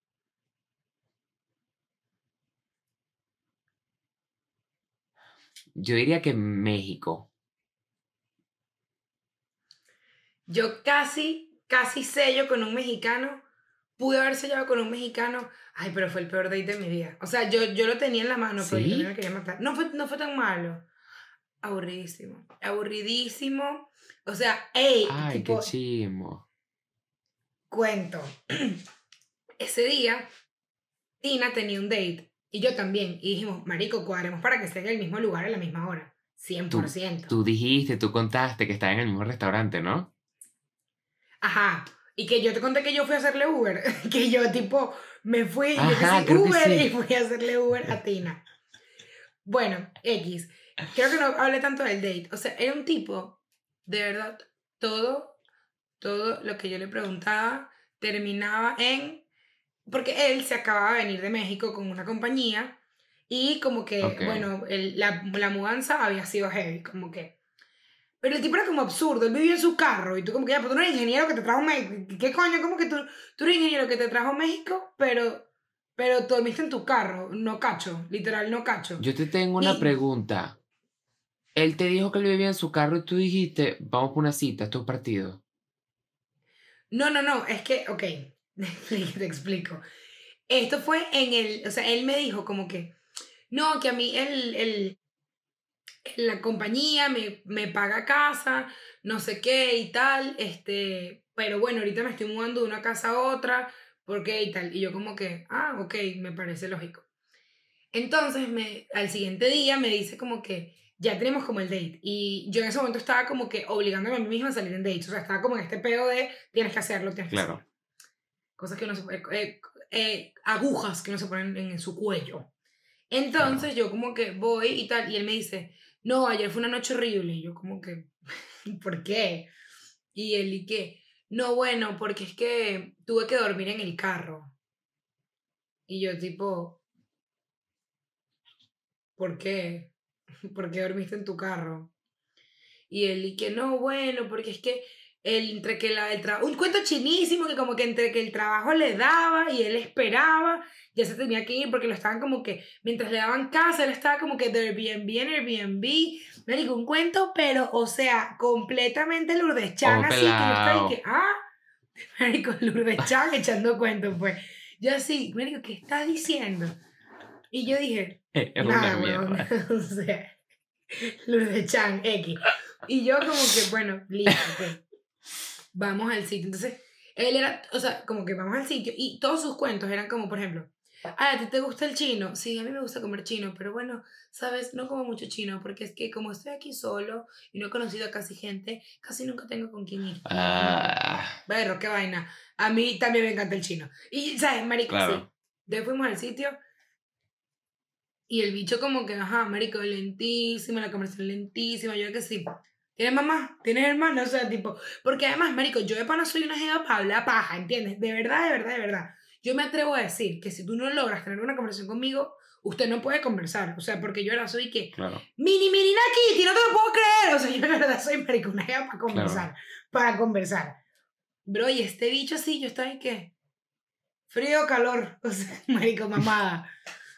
Yo diría que México. Yo casi, casi sello con un mexicano. Pude haber sellado con un mexicano. Ay, pero fue el peor date de mi vida. O sea, yo, yo lo tenía en la mano, pero yo también me quería matar. No fue, no fue tan malo. Aburridísimo. Aburridísimo. O sea, ey, Ay, tipo, qué chimo. cuento. Ese día, Tina tenía un date. Y yo también. Y dijimos, marico, cuadremos para que esté en el mismo lugar a la misma hora. 100%. Tú dijiste, tú contaste que estaba en el mismo restaurante, ¿no? Ajá. Y que yo te conté que yo fui a hacerle Uber. que yo, tipo, me fui yo Ajá, que sí, creo que Uber y fui a hacerle Uber a Tina. Bueno, X. Creo que no hablé tanto del date. O sea, era un tipo, de verdad, todo, todo lo que yo le preguntaba terminaba en. Porque él se acababa de venir de México con una compañía y como que, bueno, el- la, la mudanza había sido heavy, como que. Pero el tipo era como absurdo, él vivía en su carro y tú como que ya, pues tú no eres ingeniero que te trajo México. ¿Qué coño? Como que tú, tú eres ingeniero que te trajo México, pero, pero dormiste en tu carro, no cacho, literal no cacho. Yo te tengo una Y- pregunta. Él te dijo que él vivía en su carro y tú dijiste, vamos por una cita, esto es partido. No, no, no, es que, ok, te explico. Esto fue en el, o sea, él me dijo como que, no, que a mí el, el, la compañía me, me paga casa, no sé qué y tal, este, pero bueno, ahorita me estoy mudando de una casa a otra, porque y tal, y yo como que, ah, ok, me parece lógico. Entonces, me, al siguiente día me dice como que ya tenemos como el date, y yo en ese momento estaba como que obligándome a mí misma a salir en dates, o sea, estaba como en este pedo de tienes que hacerlo, tienes que Claro. hacerlo. Cosas que uno se eh, eh, agujas que no se ponen en, su cuello. Entonces yo como que voy y tal, y él me dice, no, ayer fue una noche horrible. Y yo como que, ¿por qué? Y él y que, no, bueno, porque es que tuve que dormir en el carro. Y yo tipo, ¿por qué? ¿Por qué dormiste en tu carro? Y él y que, no, bueno, porque es que el, entre que la, el un cuento chinísimo que como que entre que el trabajo le daba y él esperaba, ya se tenía que ir porque lo estaban como que, mientras le daban casa, él estaba como que de Airbnb en Airbnb, me digo un cuento, pero, o sea, completamente Lourdes Chan, Oh, así que yo estaba y que, ah, Marico, Lourdes Chan echando cuentos, pues. Yo así, me digo, ¿qué estás diciendo? Y yo dije, Es Nada, una o sea, Lourdes Chan, X. Y yo como que, bueno, listo, pues, vamos al sitio. Entonces, él era, o sea, como que vamos al sitio y todos sus cuentos eran como, por ejemplo, "Ay, ¿a ti te gusta el chino? Sí, a mí me gusta comer chino, pero bueno, sabes, no como mucho chino porque es que como estoy aquí solo y no he conocido a casi gente, casi nunca tengo con quién ir. Ah, Berro, qué vaina. A mí también me encanta el chino. Y, ¿sabes, marico? Claro. Sí. Entonces fuimos al sitio y el bicho como que, ajá, marico, lentísima, la conversación lentísima, yo que sí. ¿Tienes mamá? ¿Tienes hermano? O sea, tipo, porque además, marico, yo de pana soy una jeva para hablar paja, ¿entiendes? De verdad, de verdad, de verdad. Yo me atrevo a decir que si tú no logras tener una conversación conmigo, usted no puede conversar. O sea, porque yo ahora soy que, Claro. mini, mini, Kitty, no te lo puedo creer. O sea, yo de verdad soy marico, una jeva para conversar. Para conversar. Bro, y este bicho así, yo estaba en que, frío calor. O sea, marico, mamada.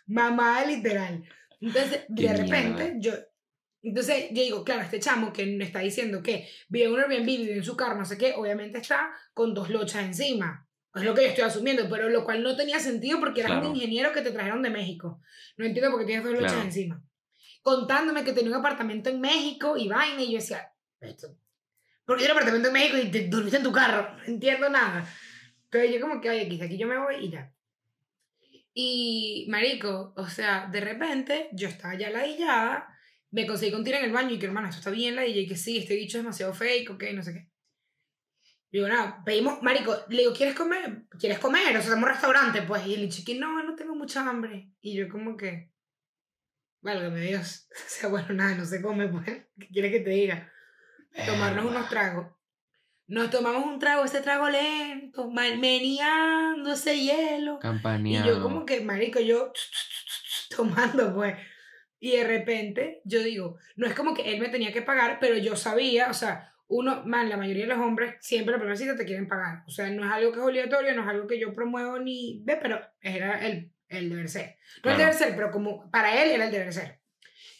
mamada literal. Entonces, Qué de repente, yo... Entonces, yo digo, claro, este chamo que me está diciendo que vive en un Airbnb, vive en su carro, no sé qué, obviamente está con dos lochas encima. Es lo que yo estoy asumiendo, pero lo cual no tenía sentido porque eras Claro. un ingeniero que te trajeron de México. No entiendo por qué tienes dos Claro. encima. Contándome que tenía un apartamento en México y vaina, y yo decía, esto, porque tiene un apartamento en México y te dormiste en tu carro, no entiendo nada. Entonces yo como que, oye, aquí, aquí yo me voy y ya. Y, marico, o sea, de repente yo estaba ya ladillada, me conseguí con tira en el baño y que, hermano, esto está bien ladilla y que sí, este bicho es demasiado fake, ok, no sé qué. Digo, nada, pedimos, marico, le digo, ¿quieres comer? ¿Quieres comer? O sea, somos restaurante, pues. Y el chiqui, no, no tengo mucha hambre. Y yo como que, válgame Dios. O sea, bueno, nada, no se come, pues. ¿Qué quieres que te diga? Tomarnos Verga. unos tragos. Nos tomamos un trago, ese trago lento, meneando ese hielo. Y Campaneado. yo como que, marico, yo tomando, pues. Y de repente, yo digo, no es como que él me tenía que pagar, pero yo sabía, o sea, uno, man, la mayoría de los hombres siempre la primera cita te quieren pagar. O sea, no es algo que es obligatorio, no es algo que yo promuevo ni ve, pero era el, el deber ser. No el Claro. deber ser, pero como para él era el deber ser.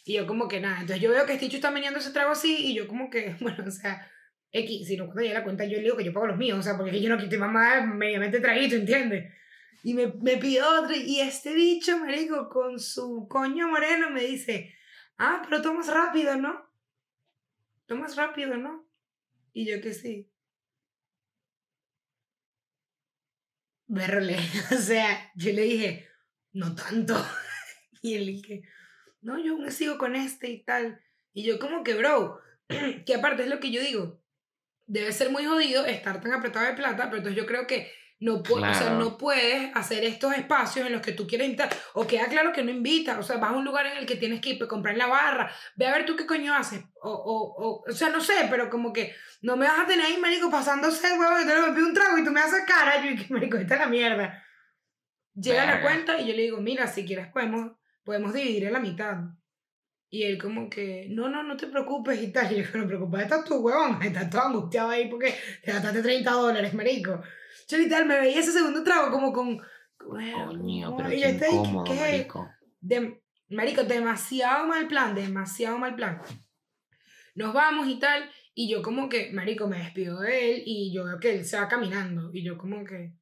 Y yo como que nada, entonces yo veo que este Sticho está meneando ese trago así y yo como que, bueno, o sea, X, si no cuando la cuenta yo le digo que yo pago los míos, o sea, porque yo no quito mamá mediamente traguito, ¿entiendes? Y me, me pidió otro y este bicho, marico, con su coño moreno me dice, ah, pero tomas rápido, ¿no? Tomas rápido, ¿no? Y yo que sí. Verle, o sea, yo le dije, no tanto. Y él dije, no, yo aún sigo con este y tal. Y yo como que, bro, que aparte es lo que yo digo, debe ser muy jodido estar tan apretado de plata, pero entonces yo creo que no, pu- o sea, Claro. no puedes hacer estos espacios en los que tú quieres invitar, o queda claro que no invitas, o sea, vas a un lugar en el que tienes que ir, pues, comprar la barra, ve a ver tú qué coño haces, o, o, o, o sea, no sé, pero como que no me vas a tener ahí, marico, pasándose el huevo, y tú me pido un trago y tú me haces cara, yo, marico, esta es la mierda. Llega la Verga. cuenta y yo le digo, mira, si quieres podemos, podemos dividir en la mitad. Y él como que, no, no, no te preocupes y tal. Y yo, no te preocupes, estás tú, huevón. Estás todo angustiado ahí porque te gastaste 30 dólares, marico. Yo literal me veía ese segundo trago como con... Coño, pero y qué yo estoy, ¿qué- incómodo, qué? marico. De, marico, demasiado mal plan, demasiado mal plan. Nos vamos y tal, y yo como que, marico, me despido de él y yo veo que él se va caminando. Y yo como que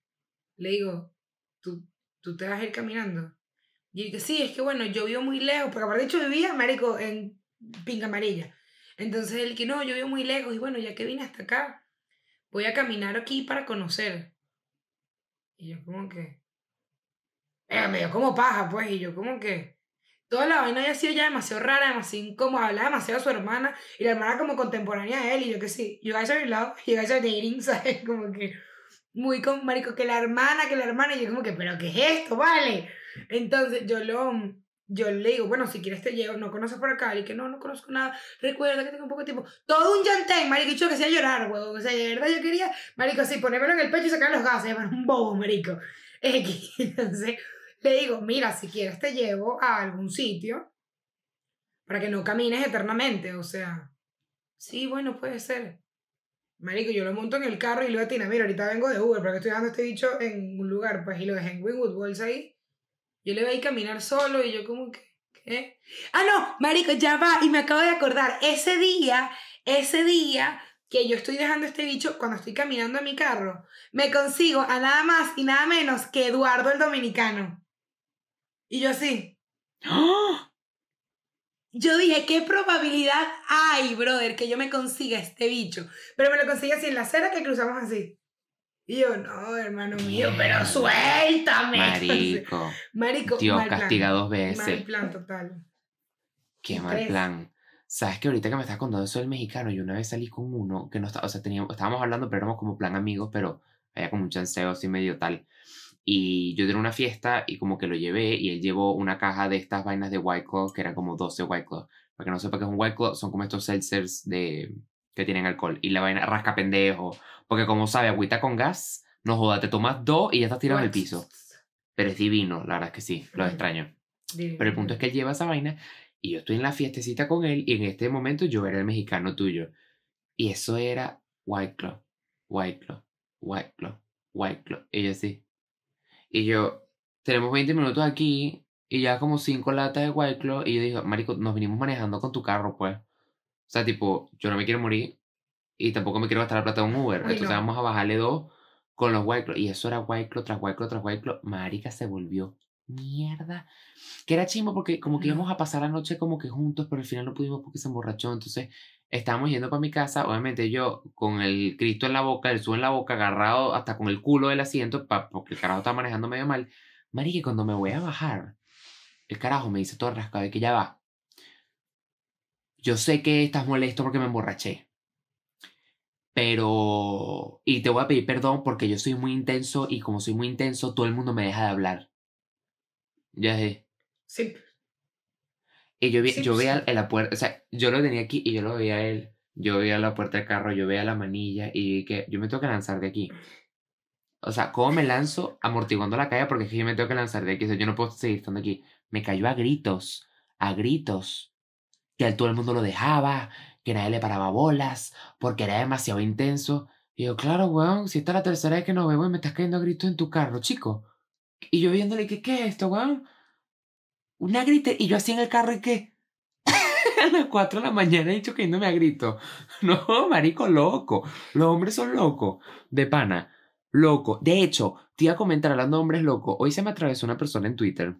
le digo, ¿tú, tú te vas a ir caminando? Y él que sí, es que bueno, yo vivo muy lejos, porque aparte de hecho vivía, marico, en Pinga Amarilla. Entonces él que no, yo vivo muy lejos y bueno, ya que vine hasta acá, voy a caminar aquí para conocer. Y yo como que... Eh, me dio como paja, pues, y yo como que... Toda la vaina había sido ya demasiado rara, demasiado incómoda, hablaba demasiado de su hermana, y la hermana como contemporánea de él, y yo que sí, you guys are in love, you guys are dating, ¿sabes? Como que muy con marico, que la hermana, que la hermana, y yo como que, pero ¿qué es esto? Vale. Entonces yo lo, yo le digo, bueno, si quieres te llevo, no conoces por acá, y que no, no conozco nada, recuerda que tengo un poco de tiempo, todo un llantén, marico, yo que hacía llorar, huevón, o sea, de verdad yo quería, marico, así, ponérmelo en el pecho y sacar los gases, era un bobo, marico. Entonces le digo, mira, si quieres te llevo a algún sitio para que no camines eternamente, o sea, sí, bueno, puede ser. Marico, yo lo monto en el carro y le digo a Tina, mira, ahorita vengo de Uber porque estoy dando este bicho en un lugar, pues, y lo dejé en Winwood Walls ahí. Yo le veía caminar solo y yo como que, ¿qué? Ah, no, marico, ya va, y me acabo de acordar, ese día, ese día que yo estoy dejando a este bicho, cuando estoy caminando en mi carro, me consigo a nada más y nada menos que Eduardo el Dominicano. Y yo así, ¡Ah! yo dije, ¿qué probabilidad hay, brother, que yo me consiga este bicho? Pero me lo consigue así en la acera que cruzamos así. Y yo, no, hermano mío, pero suéltame. Marico. Marico, Dios, mal plan. castiga dos Mal veces. plan total. Qué mal plan. Sabes que ahorita que me estás contando eso del mexicano, yo una vez salí con uno que no estaba, o sea, teníamos, estábamos hablando, pero éramos como plan amigos, pero había como un chanceo así medio tal. Y yo tenía una fiesta y como que lo llevé y él llevó una caja de estas vainas de White Claw, que eran como 12 White Claw. Para que no sepa qué es un White Claw, son como estos seltzers de, que tienen alcohol. Y la vaina rasca pendejo, porque como sabe, agüita con gas, No joda, te tomas dos y ya estás tirado en el piso. Pero es divino, la verdad es que sí, lo extraño. Divino. Pero el punto es que él lleva esa vaina y yo estoy en la fiestecita con él y en este momento yo era el mexicano tuyo. Y eso era White Claw, White Claw, White Claw, White Claw. Y yo así. Y yo, tenemos 20 minutos aquí y ya como 5 latas de White Claw. Y yo digo, Marico, nos vinimos manejando con tu carro, pues. O sea, tipo, yo no me quiero morir y tampoco me quiero gastar la plata de un Uber. Entonces no. vamos a bajarle dos con los White Claw. Y eso era White Claw tras White Claw tras White Claw. Marica se volvió mierda. Que era chimo porque como que No. íbamos a pasar la noche como que juntos, pero al final no pudimos porque se emborrachó. Entonces estábamos yendo para mi casa. Obviamente yo con el Cristo en la boca, el su en la boca, agarrado hasta con el culo del asiento, pa- porque el carajo estaba manejando medio mal. Marica, y cuando me voy a bajar, el carajo me dice todo rascado de que ya va. Yo sé que estás molesto porque me emborraché. Pero... Y te voy a pedir perdón porque yo soy muy intenso y como soy muy intenso, todo el mundo me deja de hablar. Ya sé. Sí. Y yo, vi, Sí, yo pues, veía sí. en la puerta, o sea, yo lo tenía aquí y yo lo veía a él. Yo veía la puerta del carro, yo veía la manilla y que yo me tengo que lanzar de aquí. O sea, ¿cómo me lanzo amortiguando la calle? Porque es que yo me tengo que lanzar de aquí. O sea, yo no puedo seguir estando aquí. Me cayó a gritos, a gritos. Que a todo el mundo lo dejaba, que nadie le paraba bolas, porque era demasiado intenso. Y yo, claro, weón, si esta es la tercera vez que nos vemos y me estás cayendo a gritos en tu carro, chico. Y yo viéndole, que ¿qué es esto, weón? Una grite, y yo así en el carro y que a las 4 de la mañana he dicho que no me a grito. No, marico, loco. Los hombres son locos. De pana. Loco. De hecho, te iba a comentar hablando de hombres locos. Hoy se me atravesó una persona en Twitter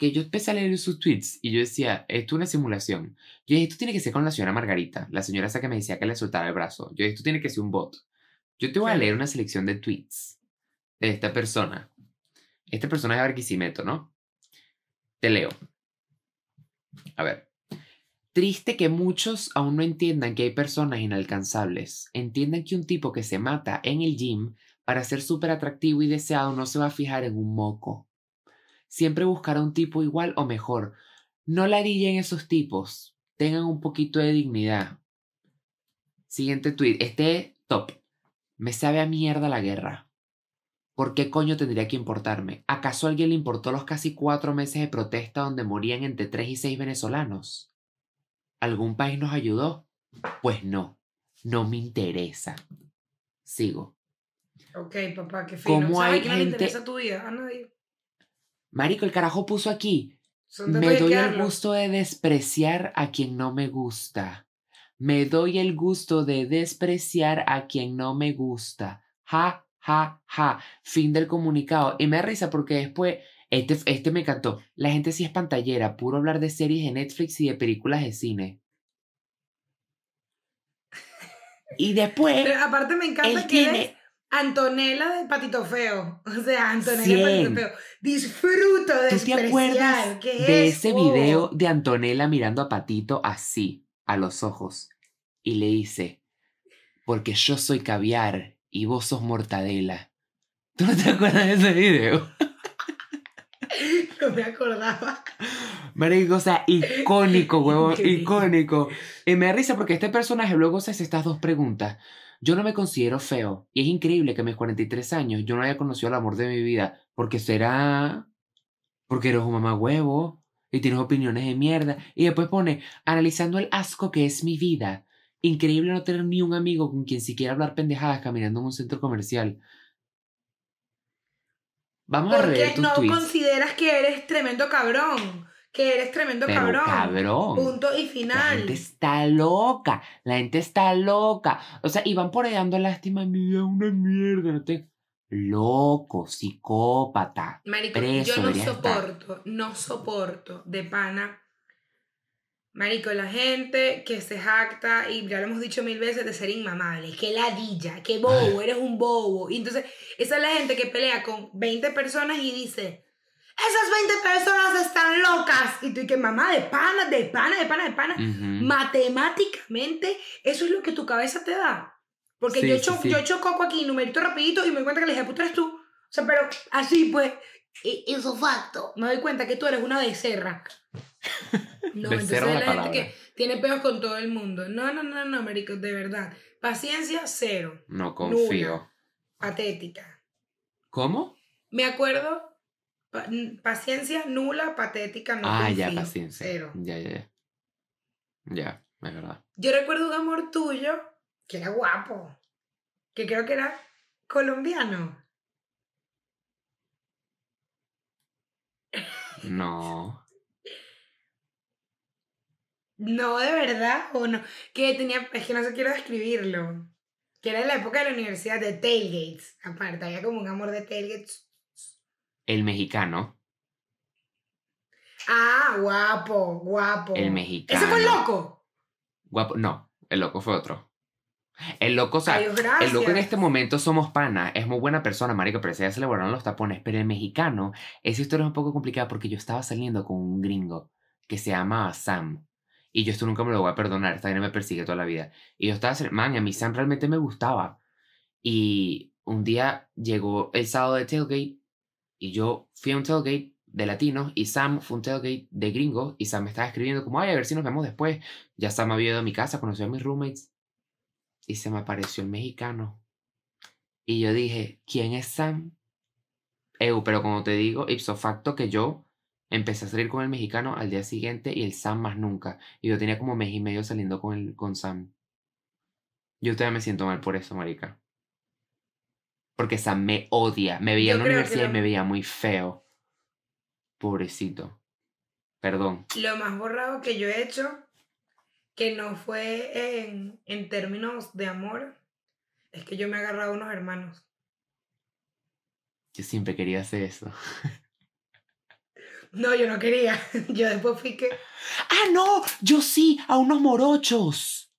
que yo empecé a leer sus tweets y yo decía, esto es una simulación. Yo dije, esto tiene que ser con la señora Margarita, la señora esa que me decía que le soltaba el brazo. Yo dije, esto tiene que ser un bot. Yo te voy a leer una selección de tweets de esta persona. Esta persona es Barquisimeto, ¿no? Te leo. A ver. Triste que muchos aún no entiendan que hay personas inalcanzables. Entiendan que un tipo que se mata en el gym para ser súper atractivo y deseado no se va a fijar en un moco. Siempre buscará un tipo igual o mejor. No ladillen esos tipos. Tengan un poquito de dignidad. Siguiente tweet. Este top. Me sabe a mierda la guerra. ¿Por qué coño tendría que importarme? ¿Acaso a alguien le importó los casi cuatro meses de protesta donde morían entre tres y seis venezolanos? ¿Algún país nos ayudó? Pues no, no me interesa. Sigo. Ok, papá, qué fino. ¿Cómo ¿Sabes hay que no le gente- interesa tu vida? A nadie. Marico, el carajo puso aquí. Me doy el gusto de despreciar a quien no me gusta. Me doy el gusto de despreciar a quien no me gusta. Ja, ja, ja. Fin del comunicado. Y me da risa porque después, este, este me encantó. La gente sí es pantallera, puro hablar de series de Netflix y de películas de cine. Y después, Pero aparte me encanta él que tiene... eres Antonella de Patito Feo. O sea, Antonella de Patito Feo. Disfruto de ¿Tú te acuerdas ¿Qué de es ese eso? video de Antonella mirando a Patito así, a los ojos? Y le dice, porque yo soy caviar y vos sos mortadela. ¿Tú no te acuerdas de ese video? No me acordaba. Marico, o sea, icónico, huevón, icónico. Y me da risa porque este personaje luego se hace estas dos preguntas. Yo no me considero feo. Y es increíble que a mis 43 años yo no haya conocido el amor de mi vida. Porque será... Porque eres un mamá huevo. Y tienes opiniones de mierda. Y después pone, analizando el asco que es mi vida. Increíble no tener ni un amigo con quien siquiera hablar pendejadas caminando en un centro comercial. Vamos a Porque rever tus no tweets. consideras que eres tremendo cabrón. Que eres tremendo Pero cabrón. cabrón. Punto y La final. gente está loca, la gente está loca. O sea, y van por ahí dando lástima, mi vida es una mierda. No te... Loco, psicópata. Marico, preso yo no estar. soporto, no soporto de pana. Marico, la gente que se jacta, y ya lo hemos dicho mil veces, de ser inmamable. Que ladilla, que bobo, eres un bobo. Y entonces, esa es la gente que pelea con 20 personas y dice, esas 20 personas están locas. Y tú, y que mamá, de pana, de pana, de pana, de pana. Matemáticamente, eso es lo que tu cabeza te da. Porque Sí, yo, sí, sí. yo echo coco aquí, numerito rapidito, y me doy cuenta que le dije, puta eres tú. O sea, pero así pues, eso facto. Me doy cuenta que tú eres una becerra. No, entonces Becerra la la gente que tiene peos con todo el mundo. No, no, no, no, marico, de verdad. Paciencia, cero. No confío. patética. ¿Cómo? Me acuerdo, pa- paciencia nula, patética, no ah, ya, paciencia. cero. Ya, ya, ya. Ya, es verdad. Yo recuerdo un amor tuyo que era guapo, que creo que era colombiano. No. No, de verdad, o no. Que tenía, es que no sé quiero describirlo. Que era en la época de la universidad de tailgates. Aparte, había como un amor de tailgates. El mexicano. Ah, guapo, guapo. El mexicano. ¿Ese fue el loco? Guapo. No, el loco fue otro. El loco, o sea, el loco en este momento somos pana. Es muy buena persona, marico, pero se le volaron los tapones. Pero el mexicano, esa historia es un poco complicada porque yo estaba saliendo con un gringo que se llama Sam. Y yo esto nunca me lo voy a perdonar. Esta vaina me persigue toda la vida. Y yo estaba, man, a mí Sam realmente me gustaba. Y un día llegó el sábado de tailgate y yo fui a un tailgate de latinos y Sam fue un tailgate de gringos y Sam me estaba escribiendo como, ay, a ver si nos vemos después. Ya Sam había ido a mi casa, conoció a mis roommates y se me apareció el mexicano. Y yo dije, ¿quién es Sam? Eu, pero como te digo, ipso facto que yo empecé a salir con el mexicano al día siguiente y el Sam más nunca. Y yo tenía como mes y medio saliendo con, el, con Sam. Yo todavía me siento mal por eso, marica. Porque Sam me odia. Me veía Yo en la universidad y me veía muy feo. Pobrecito. Perdón. Lo más borrado que yo he hecho, que no fue en, en términos de amor, es que yo me he agarrado a unos hermanos. Yo siempre quería hacer eso. No, yo no quería. Yo después fui que. ¡Ah, no! Yo sí, a unos morochos.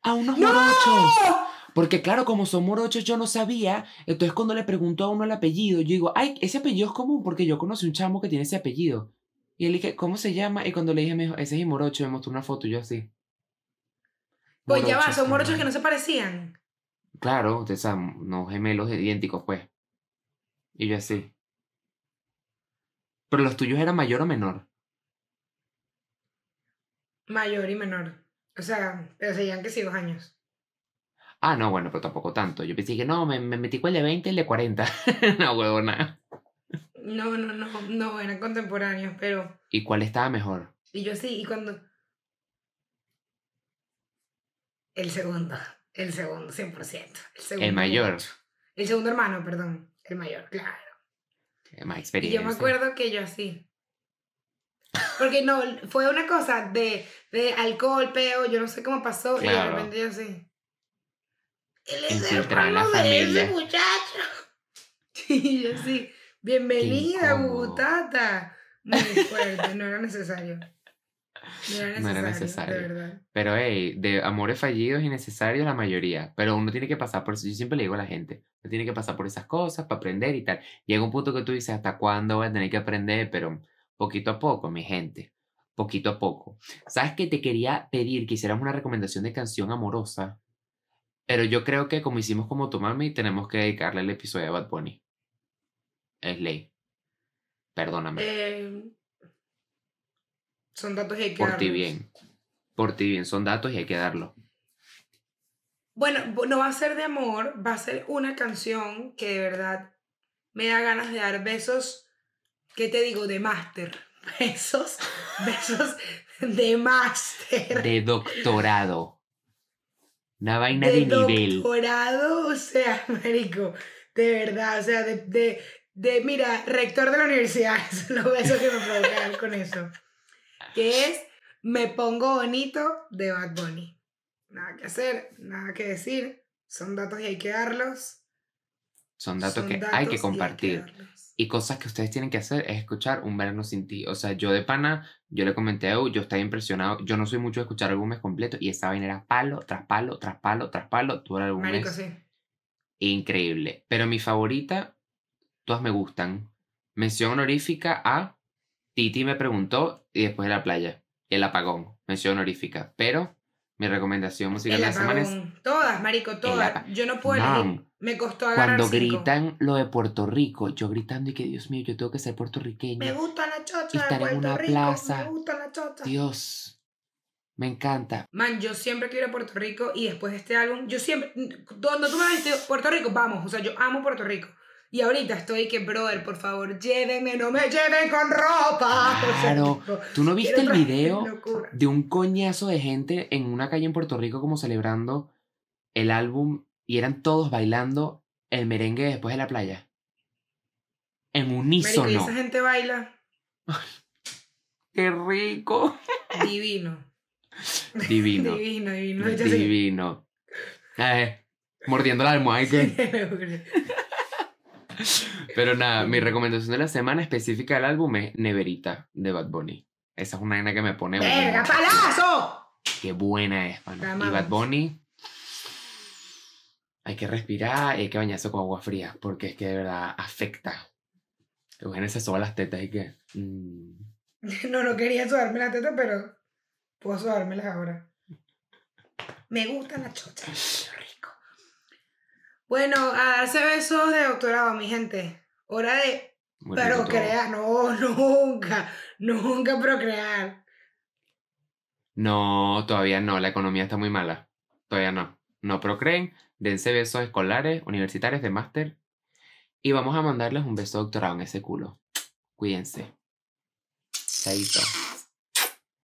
A unos ¡No! morochos. Porque claro, como son morochos, yo no sabía. Entonces cuando le preguntó a uno el apellido, yo digo, ay, ese apellido es común porque yo conocí un chamo que tiene ese apellido. Y él dije, ¿cómo se llama? Y cuando le dije, me dijo, ese es mi morocho, me mostró una foto y yo así. Pues ya va, son morochos que no se parecían. Claro, de esa, no gemelos idénticos, pues. Y yo así. Pero los tuyos eran mayor o menor. Mayor y menor. O sea, pero se llevan que sí dos años. Ah, no, bueno, pero tampoco tanto. Yo pensé que no, me, me metí con el de 20 y el de 40. no, huevona. No, no, no, no, eran contemporáneos, pero. ¿Y cuál estaba mejor? Y yo sí, y cuando. El segundo. El segundo, 100%. El, segundo El mayor. El segundo hermano, perdón. El mayor, claro. Más Y experiencia. yo me acuerdo que yo así. Porque no, fue una cosa de, de alcohol, peo, yo no sé cómo pasó, y de Claro. repente yo así. Él es Infiltrar en la de ese muchacho. Y yo así, bienvenida. Muy fuerte, no era necesario. No era necesario, No era necesario. de verdad. Pero, hey, de amores fallidos y necesarios la mayoría. Pero uno tiene que pasar por eso. Yo siempre le digo a la gente, uno tiene que pasar por esas cosas para aprender y tal. Llega un punto que tú dices, ¿hasta cuándo voy a tener que aprender? Pero poquito a poco, mi gente. Poquito a poco. ¿Sabes que te quería pedir que hiciéramos una recomendación de canción amorosa? Pero yo creo que como hicimos como tu mami, tenemos que dedicarle el episodio a Bad Bunny. Es ley. Perdóname. Eh, son datos y hay que por ti bien. Por ti bien. Son datos y hay que darlo. Bueno, no va a ser de amor, va a ser una canción que de verdad me da ganas de dar besos, ¿qué te digo? De máster. Besos, besos de máster. De doctorado. Una vaina de, de nivel. doctorado, o sea, marico, de verdad, o sea, de, de, de, mira, rector de la universidad, son los besos que me provocan con eso. Que es Me Pongo Bonito de Bad Bunny. Nada que hacer, nada que decir, son datos y hay que darlos. Son datos son que datos hay que compartir. Y cosas que ustedes tienen que hacer es escuchar Un verano sin ti. O sea, yo de pana, yo le comenté a Eu, yo estaba impresionado. Yo no soy mucho de escuchar álbumes completos y esa vaina era palo tras palo, tras palo, tras palo. El álbum Marico, sí. increíble. Pero mi favorita, todas me gustan. Mención honorífica a Titi me preguntó y después de la playa. El apagón, mención honorífica. Pero mi recomendación musical de la semana es. Todas, marico, todas. Yo no puedo elegir. Me costó agarrar Cuando cinco. gritan lo de Puerto Rico, yo gritando y que Dios mío, yo tengo que ser Me puertorriqueño. gusta la chocha de estar en una Rico. plaza. Me gusta la chocha. Dios, Me encanta. Man, yo siempre quiero ir a Puerto Rico y después de este álbum, yo siempre, cuando tú me dices Puerto Rico, vamos, o sea, yo amo Puerto Rico. Y ahorita estoy que, brother, por favor, llévenme, no me lleven con ropa. O sea, Claro. ¿Tú no viste el video de un coñazo de gente en una calle en Puerto Rico como celebrando el álbum y eran todos bailando el merengue después de la playa? En Marico, y unísono. esa gente baila ¡Qué rico! divino. Divino. divino, divino. Divino. Eh, mordiendo la almohada. Pero nada, mi recomendación de la semana específica del álbum es Neverita de Bad Bunny. Esa es una vaina que me pone... ¡Verga, palazo! Qué buena es, mano. La Y. Bad Bunny... Hay que respirar y hay que bañarse con agua fría porque es que de verdad afecta. Eugenio se soba las tetas y que... mm, No, no quería sudarme la teta, pero puedo sudármelas ahora. Me gustan las chochas. Bueno, a darse besos de doctorado, mi gente. Hora de muy procrear. No, nunca. Nunca procrear. No, todavía no. La economía está muy mala. Todavía no. No procreen. Dense besos escolares, universitarios, de máster. Y vamos a mandarles un beso doctorado en ese culo. Cuídense. Chaito.